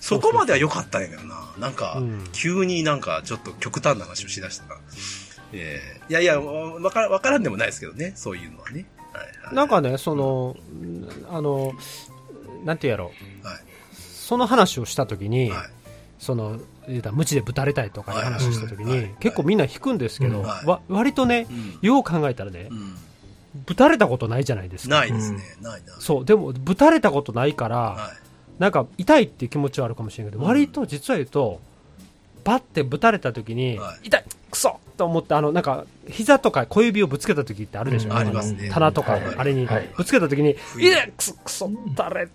そこまでは良かったんやけどな。なんか
うん、
急になんかちょっと極端な話をしだしたな。えーいやいや、わからわからんでもないですけどね、そういうのはね。はいはい、
なんかね、その、あの、なんてやろう。
はい。
その話をしたときに、
はい。
その、言うたら、無知でぶたれたいとかいう話をしたときに結構みんな引くんですけど、わ割とね
う、ん。
よう考えたらね
う、ん。
ぶたれたことないじゃないですか。
ないですね。ないな。
そう、でも、ぶたれたことないから、
はい。
なんか痛いっていう気持ちはあるかもしれないけど、
うん
割と実は言うと、バッてぶたれた時に、
はい
痛いクソと思って、あの、なんか、膝とか小指をぶつけた時ってあるでしょ、
うん
ありますね。
棚とか、
はい
あれに
はい
ぶつけた時に、
不意
いや、クソ、クソ、誰、うん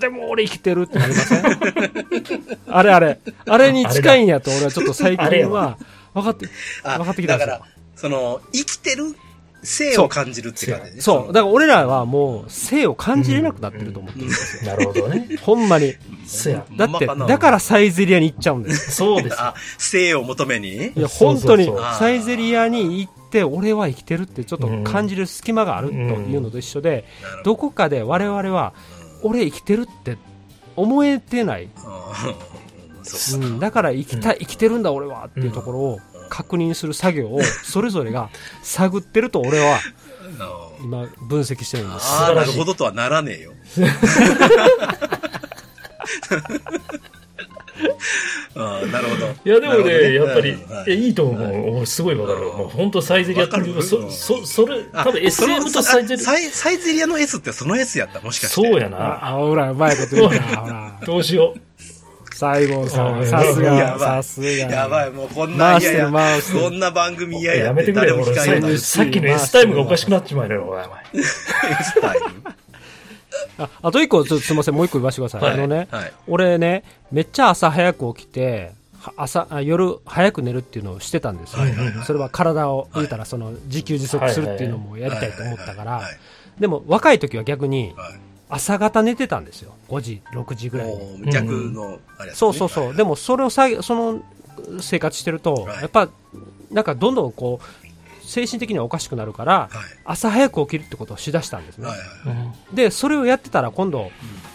でも俺生きてるってなりません？あれあれ、あれに近いんやと俺はちょっと最近は、分かって、
あ
分かってきたんですよ
だから、その、生きてる性を感じるって感じね。
そう、だから俺らはもう性を感じれなくなってると思ってるんですよ。
なるほどね。
ほんまに。
そや。
だって、だからサイゼリアに行っちゃうんです
そうです。
あ、性を求めに？
いや、
そう
本当に
そうそう
サイゼリアに行って、俺は生きてるってちょっと感じる隙間があるというのと一緒で、どこかで我々は、俺生きてるって思えてない。
ど。うん
だから生きたい、生きてるんだ俺はっていうところを確認する作業をそれぞれが探ってると俺は
あ
今分析してるんです。
あー、なるほどとはならねえよ。あーなるほど。
いや、でも
なるほど
ね、やっぱり、
うんはい
いやいいと思う。すごいわかる。もう本当サイゼリアっていそ、そ、それ、
あ
多分 SM とサイゼリ
そのあサイサイゼリアの S ってその S やった？もしか
ア、
して。
そうやな。
あ、あほら、うまいこと言うな、ほら。
どうしよう。
西郷さん、
うん
さすが、
やばい
さすが。
やばい、もうこんな、
回してる
いやいや、こんな番組嫌や
やめてくれよ、ささっきの S タイムがおかしくなっちまうよ、お前。
スタイル
ああと一個、ちょっとすみません、もう一個言わせてください。
はい。
あのね、
はい。
俺ね、めっちゃ朝早く起きて、は朝あ夜早く寝るっていうのをしてたんですよ、
はいはいはい。
それは体を言うたらその自給自足するっていうのもやりたいと思ったから、
はい
でも若い時は逆に
はい。
朝方寝てたんですよ、5時、6時ぐらいに。
逆の、あれやつね。
そうそうそう、
はい。
でもそれをさその生活してると、
はい。
やっぱなんかどんどんこう精神的にはおかしくなるから、
はい。
朝早く起きるってことをしだしたんですね。でそれをやってたら今度、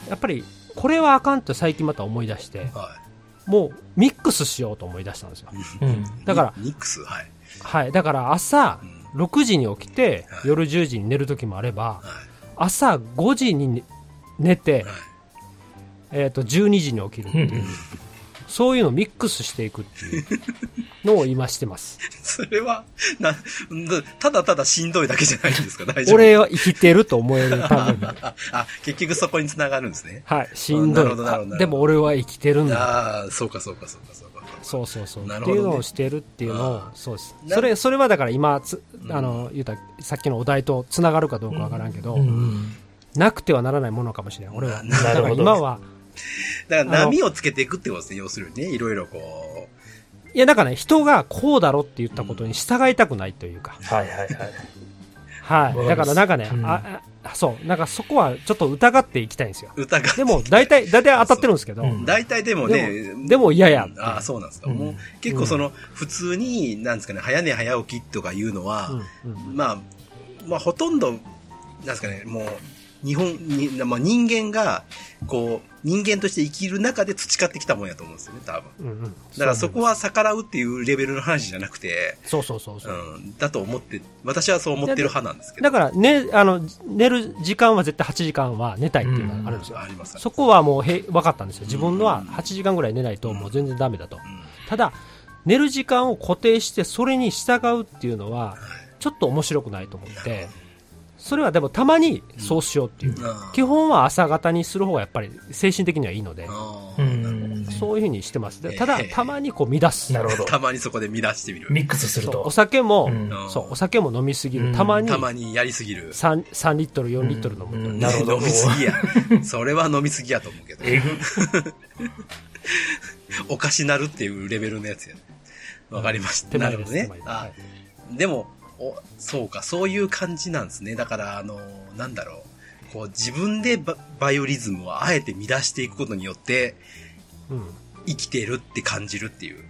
やっぱりこれはあかんって最近また思い出して
は
もうミックスしようと思い出したんですよ。
うん。
い。
だから
ニニックス、はい。
はい。だから朝
うん。
6時に起きて
はい。
夜10時に寝る時もあれば
は
朝5時に寝て。えー、と12時に起きるっていう、そういうのをミックスしていくっていうのを今してます。
それは、な、ただただしんどいだけじゃないんですか？大丈夫。
俺は生きてると思えるために
あ、あ、結局そこに繋がるんですね。
はいしんどい。
なるほどなるほど
でも俺は生きてるんだ。
ああ、そうかそうかそうかそうか。
そうそうそう、
なるほどね。
っていうのをしてるっていうのを
あ
そうです。
な
それそれはだから今つ
うん。
あの言うたらさっきのお題とつながるかどうかわからんけど、
うん。
なくてはならないものかもしれん。俺は。
な
だから
なるほど。
今は
だから波をつけていくってことですね、要するにね。いろいろこ
いやだからね人がこうだろって言ったことに従いたくないというか、
はいはいはい。
はい。だからなんかね、
うん。
ああそう。なんかそこはちょっと疑っていきたいんですよ。
う、歌が。
でも大体大体当たってるんですけど、
うん。
大体でもね、
でも嫌や
うん。ああ、そうなんですか。
うん。
もう結構その、普通に、なんですかね、早寝早起きとかいうのは、
うん。うん。
まあ、まあほとんど、なんですかね、もう、日本に、まあ人間が、こう、人間として生きる中で培ってきたもんやと思うんですよね、多分。
うんうん。
だからそこは逆らうっていうレベルの話じゃなくて、
そうそうそうそう、
うん、だと思って、私はそう思ってる派なんですけど。
だから、ね、あの寝る時間は絶対8時間は寝たいっていうのがあるんですよ、
あります
そこはもうへ分かったんですよ。自分のは8時間ぐらい寝ないともう全然ダメだと、
うん。
ただ寝る時間を固定してそれに従うっていうのはちょっと面白くないと思ってそれはでもたまにそうしようっていう、基本は朝方にする方がやっぱり精神的にはいいので。そういうふうにしてます。ただ、
え
たまにこう乱す。
なるほど。
たまにそこで乱してみる。
ミックスすると
お。酒も、
うん
そう、お酒も飲みすぎる。
うん
たまに
たまにやりすぎる。
3、3リットル、4リットル飲むと。
うんなるほど
飲みすぎや。それは飲みすぎやと思うけど。おかしなるっていうレベルのやつやね。わかりました。なるほどね
で
も、お、そうか、そういう感じなんですね。だから、あの、なんだろう。こう、自分でババイオリズムをあえて乱していくことによって、
うん。
生きてるって感じるっていう。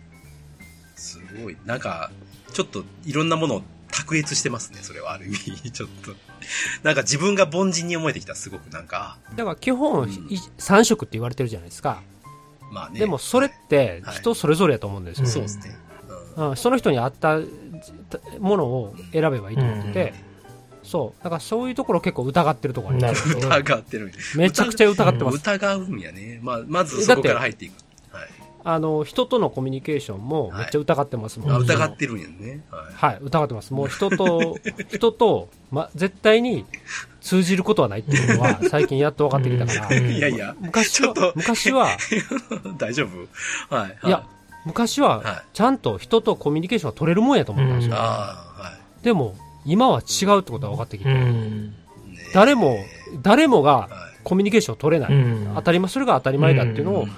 すごい。なんか、ちょっといろんなものを卓越してますね、それはある意味。ちょっと。なんか自分が凡人に思えてきた、すごくなんか。
だから基本、
うん
い3食って言われてるじゃないですか。
まあね。
でもそれって
はい
人それぞれやと思うんですよ。
そうですね。うん
うんその人に合ったものを選べばいいと思ってて、そう。だからそういうところ結構疑ってるところあります
なる。
疑ってる。
めちゃくちゃ疑ってます。
疑うんやね。まあ、まずそこから入っていく。はい。
あの、人とのコミュニケーションもめっちゃ疑ってますもん。
あ
うん
疑ってるんやね。はい。
はい、疑ってます。もう人と、人と、ま、絶対に通じることはないっていうのは 最近やっと分かってきたから、
うん
いやいや、
昔は
ちょっと、
昔は、
大丈夫？はい。
いや、昔は
はい、
ちゃんと人とコミュニケーションが取れるもんやと思ったんですよ。でも、今は違うってことが分かってきて、誰も、誰もが
は
コミュニケーションを取れない。
うん
当たり前、それが当たり前だっていうのを
うん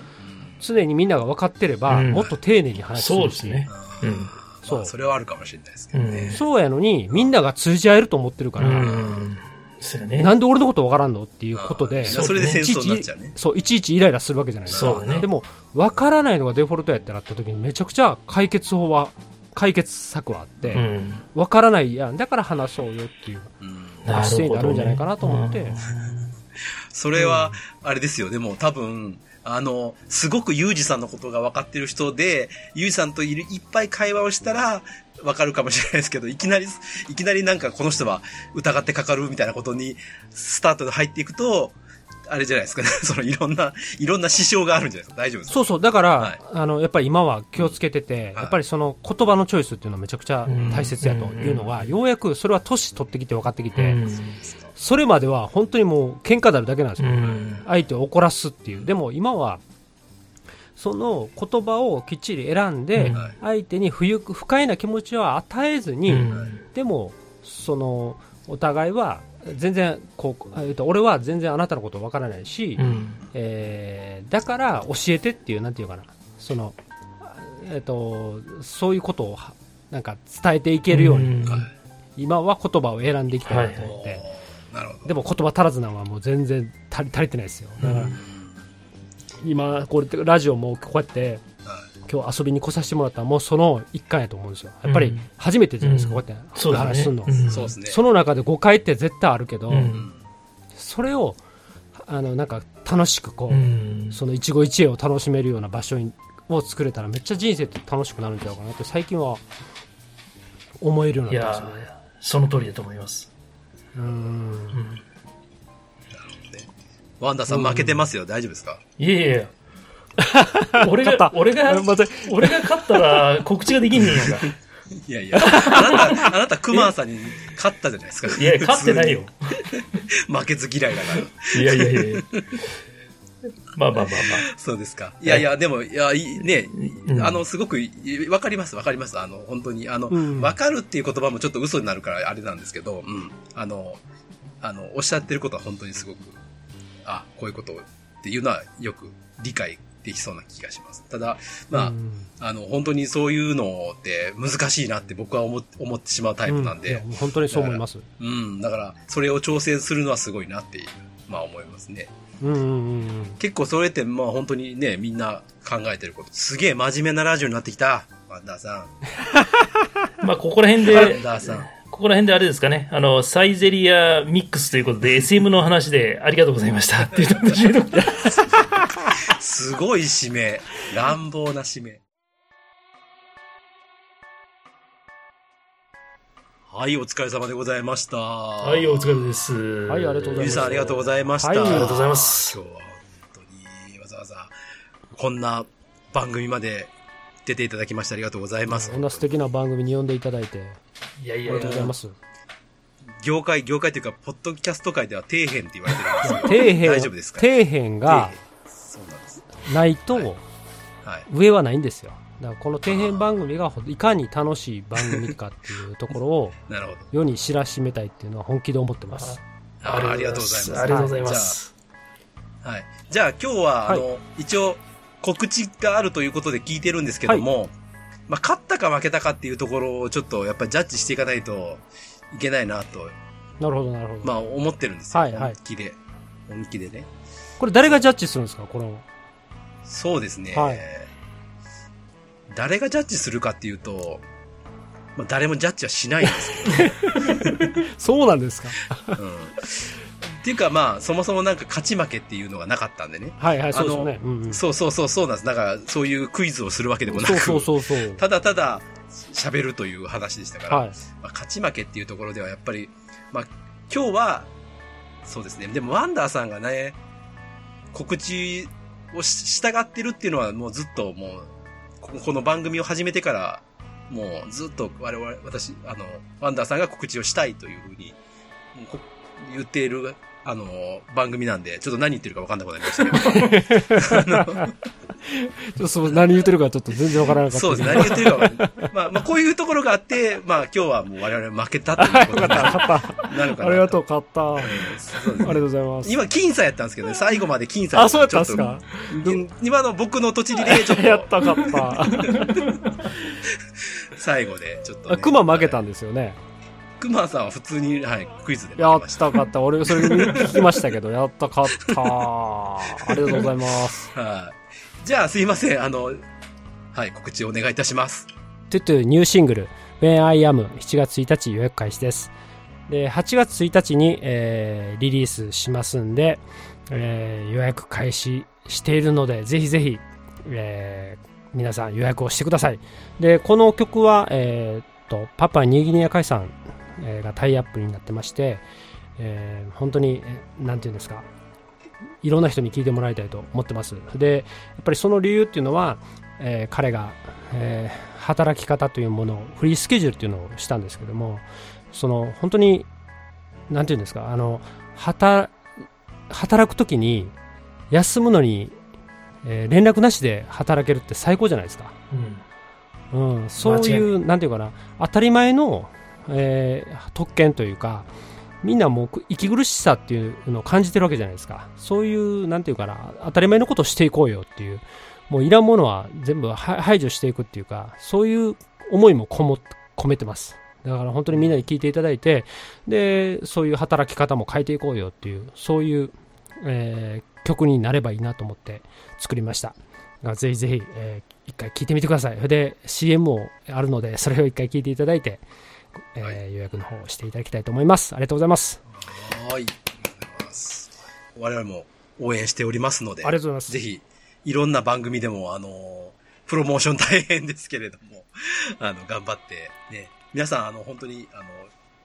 常にみんなが分かってれば、
うん
もっと丁寧に話するし、
そうですね。
い。
うん
そう
まあ、それはあるかもしれないですけどね。
そうやのに、みんなが通じ合えると思ってるから、
うん。そね。
なんで俺のこと分からんのっていうことで、
それで戦争になっちゃうね。
そう、いちいちイライラするわけじゃないですか。
そうだね
でも、分からないのがデフォルトやってなった時にめちゃくちゃ解決法は、解決策はあって、
うん。
分からないやん。だから話そうよっていう
うん
なるほどね
姿勢になるんじゃないかなと思って、
うん
それは、あれですよ。でも多分、あの、すごくユージさんのことが分かってる人で、ユージさんといるいっぱい会話をしたら、分かるかもしれないですけど、いきなり、いきなりなんかこの人は疑ってかかるみたいなことに、スタートで入っていくと、あれじゃないですかね。そのいろんな、いろんな支障があるんじゃないですか。大丈夫ですか？
そうそう、だから、
はい
あの、やっぱり今は気をつけてて、やっぱりその言葉のチョイスっていうのはめちゃくちゃ大切やというのは、ようやくそれは年取ってきて分かってきて、それまでは本当にもう喧嘩になるだけなんですよ。
うん。
相手を怒らすっていう。でも今は、その言葉をきっちり選んで、
うん。
はい
相手に不愉不快な気持ちは与えずに、
うん。
でも、その、お互いは、全然、こう、えっと、俺は全然あなたのことわからないし、
うん。
えーだから教えてっていう、なんていうかな、その、えっと、そういうことをは、なんか伝えていけるように、
ん。
今は言葉を選んでいきたいなと思って、
なるほど。
でも言葉足らずなのはもう全然足り足りてないですよ。だから、
うん
今、これ、ラジオもこうやって、
はい
今日遊びに来させてもらったらもうその一環やと思うんですよ。やっぱり
うん
初めてじゃないですか、
うん
こうやって。話すんの。
ん
そ
の中で誤解って絶対あるけど、それを、あの、なんか楽しくこう、
うん
その一期一会を楽しめるような場所にを作れたらめっちゃ人生って楽しくなるんちゃうかなって最近は思えるよう
いや
になったんですよね。
ー、その通りだと思います。
うーん。
うん
ワンダさん負けてますよ。大丈夫ですか？
いやいやいや。俺が、俺が、俺が勝ったら告知ができんねんやんか。
いやいや、あなた、あなた、クマーさんに勝ったじゃないですか。
いや、勝ってないよ。
負けず嫌いだから。
いやいやいや。まあまあまあま
そうですか。いやいや、でも、いや、いいね、
うん
あの、すごく、いわかります、わかります。あの、本当に、あの、
うん
わかるっていう言葉もちょっと嘘になるからあれなんですけど、うん。あの、あの、おっしゃってることは本当にすごく、あ、こういうことっていうのはよく理解できそうな気がします。ただ、まあ、
うん
あの、本当にそういうのって難しいなって僕は思思ってしまうタイプなんで、
もう本当にそう思います。
うん、だから、それを挑戦するのはすごいなっていう、まあ思いますね。
うんうんうんうん。
結構それって、まあ本当にね、みんな考えてること。すげえ真面目なラジオになってきた。ワンダーさ
あ。まあ、ここら辺
ん。ワン
で、
ダーさん。
ここら辺であれですかね。あの、サイゼリアミックスということで SM の話でありがとうございましたっていう形で。
すごい締め。乱暴な締め。はい、お疲れ様でございました。は
はい、お疲れ様です。
はいありがとうございます
ゆさんありがとうございました。
はいありがとう
ございます
今日は本当にわざわざこんな番組まで出ていただきましてありがとうございます
こ。んな素敵な番組に呼んでいただいて、
いやいやいや
ありがとうございます。
業界、業界というか、ポッドキャスト界では底辺って言われてるんですけど。
底辺、
大丈夫ですか？
底辺が
そうなんです。
ないと、
はいはい。
上はないんですよ。だからこの底辺番組がいかに楽しい番組かっていうところを
なるほど。
世に知らしめたいっていうのは本気で思ってます。
あありがとうございます。
ありがとうございます。
はい。じゃあ今日は、
はい
あの、一応、告知があるということで聞いてるんですけども、まあ、勝ったか負けたかっていうところをちょっとやっぱりジャッジしていかないといけないなと、
なるほど、なるほど。
まあ思ってるんですよ。
はいはい
本気で。本気でね。
これ誰がジャッジするんですか？この。
そうですね。
はい
誰がジャッジするかっていうと、まあ、誰もジャッジはしないんですけど、
そうなんですか？
うん。っていうかまあ、そもそもなんか勝ち負けっていうのがなかったんでね。
はいはい、そうですよね。うんうん
そうそうそうそうなんです。だから、そういうクイズをするわけでもなく、
そうそうそう そう。
ただただ喋るという話でしたから、
はい。
まあ、勝ち負けっていうところではやっぱり、まあ、今日は、そうですね。でも、ワンダーさんがね、告知をし従ってるっていうのはもうずっともう、ここの番組を始めてから、もうずっと我々、私、あの、ワンダーさんが告知をしたいというふうに、言っている、あの、番組なんで、ちょっと何言ってるか分かんなくなりましたけど。あ の
ちょっとそう何言ってるかちょっと全然わからなかった
そうですね。何言ってるか。まあ、まあ、こういうところがあって、まあ、今日はもう我々負けたということになる かな
ありがとう、勝った。あ
うん
りがとうございます。
今、僅差やったんですけどね、最後まで僅差
あ、そうやったんですか？
今の僕の土地リレーちょっ
やっ
と、
た、勝った。
最後で、ちょっと、ね。
あクマ負けたんですよね。
クマさんは普通に、はい、クイズで負
やっ
た。
た、勝った。俺、それ聞きましたけど、やった、勝った。ありがとうございます。
はい。じゃあ、すいません。あの、はい、告知をお願いいたします。
トゥトゥニューシングル、When I Am 7月1日予約開始です。で、8月1日に、えーリリースしますんで、えー予約開始しているので、ぜひぜひ、えー皆さん予約をしてください。で、この曲は、えーっと、パパニューギニア海産、えーがタイアップになってまして、えー本当に、えーなんていうんですか、いろんな人に聞いてもらいたいと思ってます。で、やっぱりその理由っていうのは、えー彼が、えー働き方というものをフリースケジュールっていうのをしたんですけどもその本当になんていうんですかあの働働く時に休むのに、えー連絡なしで働けるって最高じゃないですか、
うん。
うん、そう
い
うなんていうかな当たり前の、えー特権というかみんなもう息苦しさっていうのを感じてるわけじゃないですか。そういうなんていうかな当たり前のことをしていこうよっていう。もういらんものは全部排除していくっていうかそういう思いもこも込めてます。だから本当にみんなに聞いていただいてでそういう働き方も変えていこうよっていうそういう、えー曲になればいいなと思って作りました。ぜひぜひ、えー一回聞いてみてください。それで CM もあるのでそれを一回聞いていただいて、えー
はい
予約の方をしていただきたいと思います。ありがとうございます。
はい。我々も応援しておりますので、
ありがとうございます。
ぜひ、いろんな番組でも、あの、プロモーション大変ですけれども、あの、頑張って、ね、皆さん、あの、本当に、あの、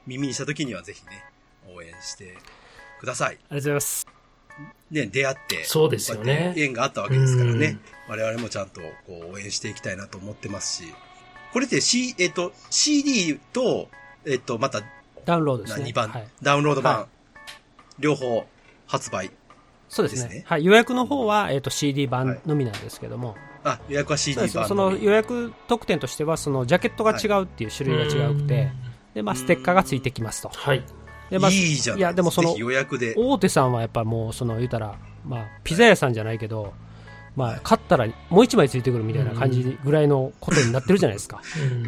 耳にした時にはぜひね、応援してください。
ありがとうございます。
ね、出会って、
そうですよね。
縁があったわけですからね。
うん。
我々もちゃんと、こう、応援していきたいなと思ってますし、これって C、えっと、CD と、えっと、また、
ダウンロードですね。
2番、
はい。
ダウンロード版、
は
両方発売。
そうですね。はい、予約の方は、えー、と CD
はい。
版のみなんですけども、
あ、予約は CD
そうです。
版
その予約特典としてはそのジャケットが違うっていう種類が違うくて、でまあ、ステッカーがついてきますと。
はい。
で、まあ、
いいじゃない
いやでもその
予約で。
大手さんはやっぱもうその言うたら、まあ、ピザ屋さんじゃないけど、まあ、買ったらもう1枚ついてくるみたいな感じぐらいのことになってるじゃないですか、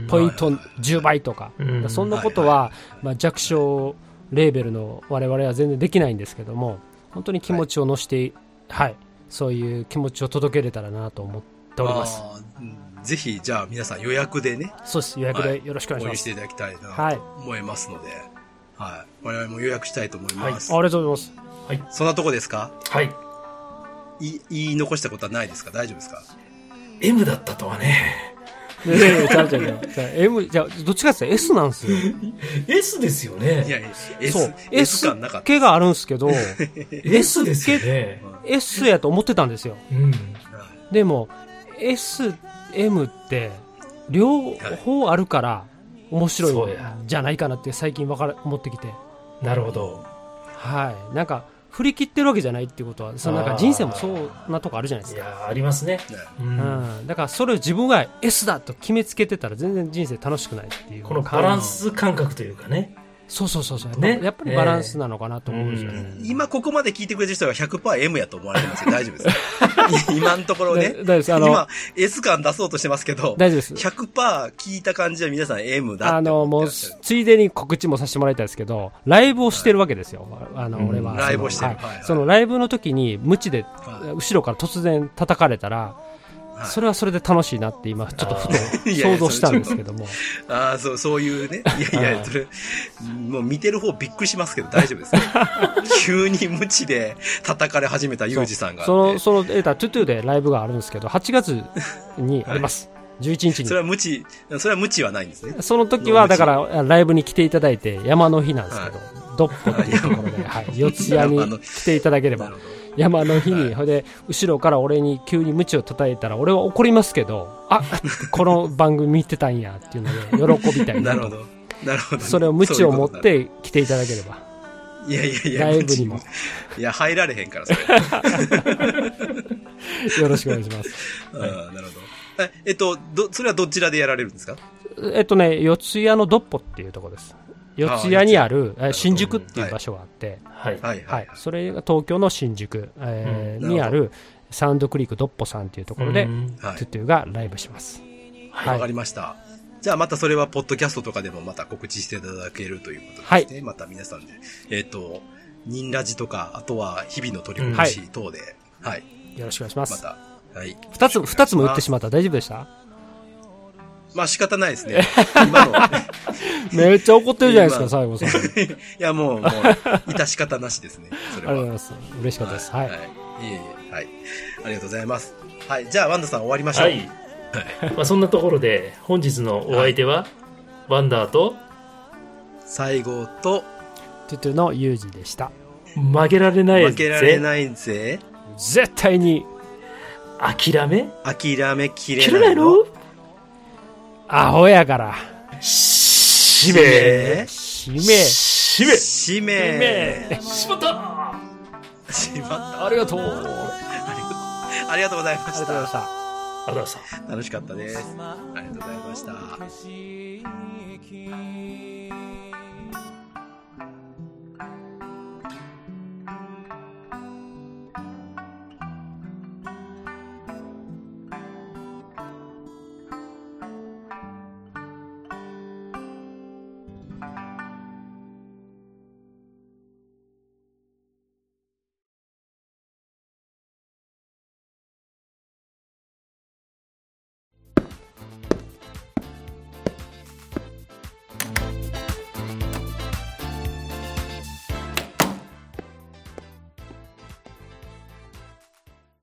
ポイント10倍とか、
うん。
そんなことは、まあ、弱小レーベルの我々は全然できないんですけども本当に気持ちを乗せて、はい。そういう気持ちを届けれたらなと思っております。
ぜひ、じゃあ皆さん予約でね、
そうです。予約でよろしくお願いします、
応援していただきたいな
はい。
と思いますので、はい。我々も予約したいと思います。
あありがとうございます。
そんなとこですか？
はい。
い言い残したことはないですか？大丈夫ですか
？M だったとはね。
いやいやいやちゃうちゃうちゃうじゃあ M じゃあどっちかっていうと S なんですよ
S ですよ
い
ね。
やいや、S
そう、
S
S
感なかった。
系があるんですけど
S ですよね。
S やと思ってたんですよ
うん。
でも SM って両方あるから面白いじゃないかなって最近わから思ってきて
なるほど。
はいなんか振り切ってるわけじゃないっていうことはそのなんか人生もそうなとこあるじゃないですか、
いやーありますね。う
うん。ん、だからそれを自分が S だと決めつけてたら全然人生楽しくないっていう。
このバランス感覚というかね。
そうそうそうそう。やっぱ,、
ね。
やっぱりバランスなのかなと思うんですよね、
今ここまで聞いてくれてる人が 100%M やと思われてますけど大丈夫です。か 今のところね。
で大丈夫です。あの
今 S 感出そうとしてますけど、
大丈夫です。
100%聞いた感じは皆さん M だ
あの、もう、ついでに告知もさせてもらいたいですけど、ライブをしてるわけですよ。あの、俺は。
ライブをしてる。
その
はい。はい。
そのライブの時に、無知で、
は
後ろから突然叩かれたら、
はい
それはそれで楽しいなって今、ちょっと想像したんですけども。
ああ、そう、そういうね。いやいや、
はい
それ、もう見てる方びっくりしますけど大丈夫ですよ。急に無知で叩かれ始めたユージさんが。
その、その、えーと、トゥトゥでライブがあるんですけど、8月にあります。11日に
それ。は無知、それは無知はないんですね。
その時は、だから、ライブに来ていただいて、山の日なんですけど、ドッポっていうところで、はい、四谷に来ていただければ。山の日に、ほいで、後ろから俺に急に鞭を叩いたら、俺は怒りますけど、あ この番組見てたんやっていうので、喜びたいな
るほど。なるほど。
それを鞭を持って来ていただければ。
いやいやいや、
ライブにも
いや、入られへんから、それ。
よろしくお願いします。
ああ、なるほど。ええっと、ど、それはどちらでやられるんですか？
えっとね、四谷のドッポっていうところです。四谷にある、え新宿っていう場所があって、
はい。
はい
は
はいい。。
それが東京の新宿、えー
うん
にあるサウンドクリークドッポさんっていうところで、トゥトゥがライブします。
はい
わかりました。じゃあまたそれはポッドキャストとかでもまた告知していただけるということですね。また皆さんで。えっ、と、ニンラジとか、あとは日々の取り組み等で、はい、
よろしくお願いしま。
ますた、はい。
二つ、二つも言ってしまった。大丈夫でした？
まあ仕方ないですね。今の、い
めっちゃ怒ってるじゃないですか、
今
最後さん。ありがと
やもう、もう、致し方なしですね。それは。
うございます。嬉しかったです。はい。
はい。いえいえ、はい。ありがとうございます。はい。じゃあ、ワンダさん終わりましょう。
はい。まあそんなところで、本日のお相手は、ワンダーと、
最後と、
トゥトゥのユージでした。
負けられない
負けられ
い。
ないぜ。
絶対に、
諦め？
諦めきれないの？
アホやから。
しめ
しめ。
しめ
使命。
しまった
しまった。
ありがとう。あ
ありがとうございまし
りがとうございま
た。
した。
ありがとうございました。
楽しかったです。ありがとうございました。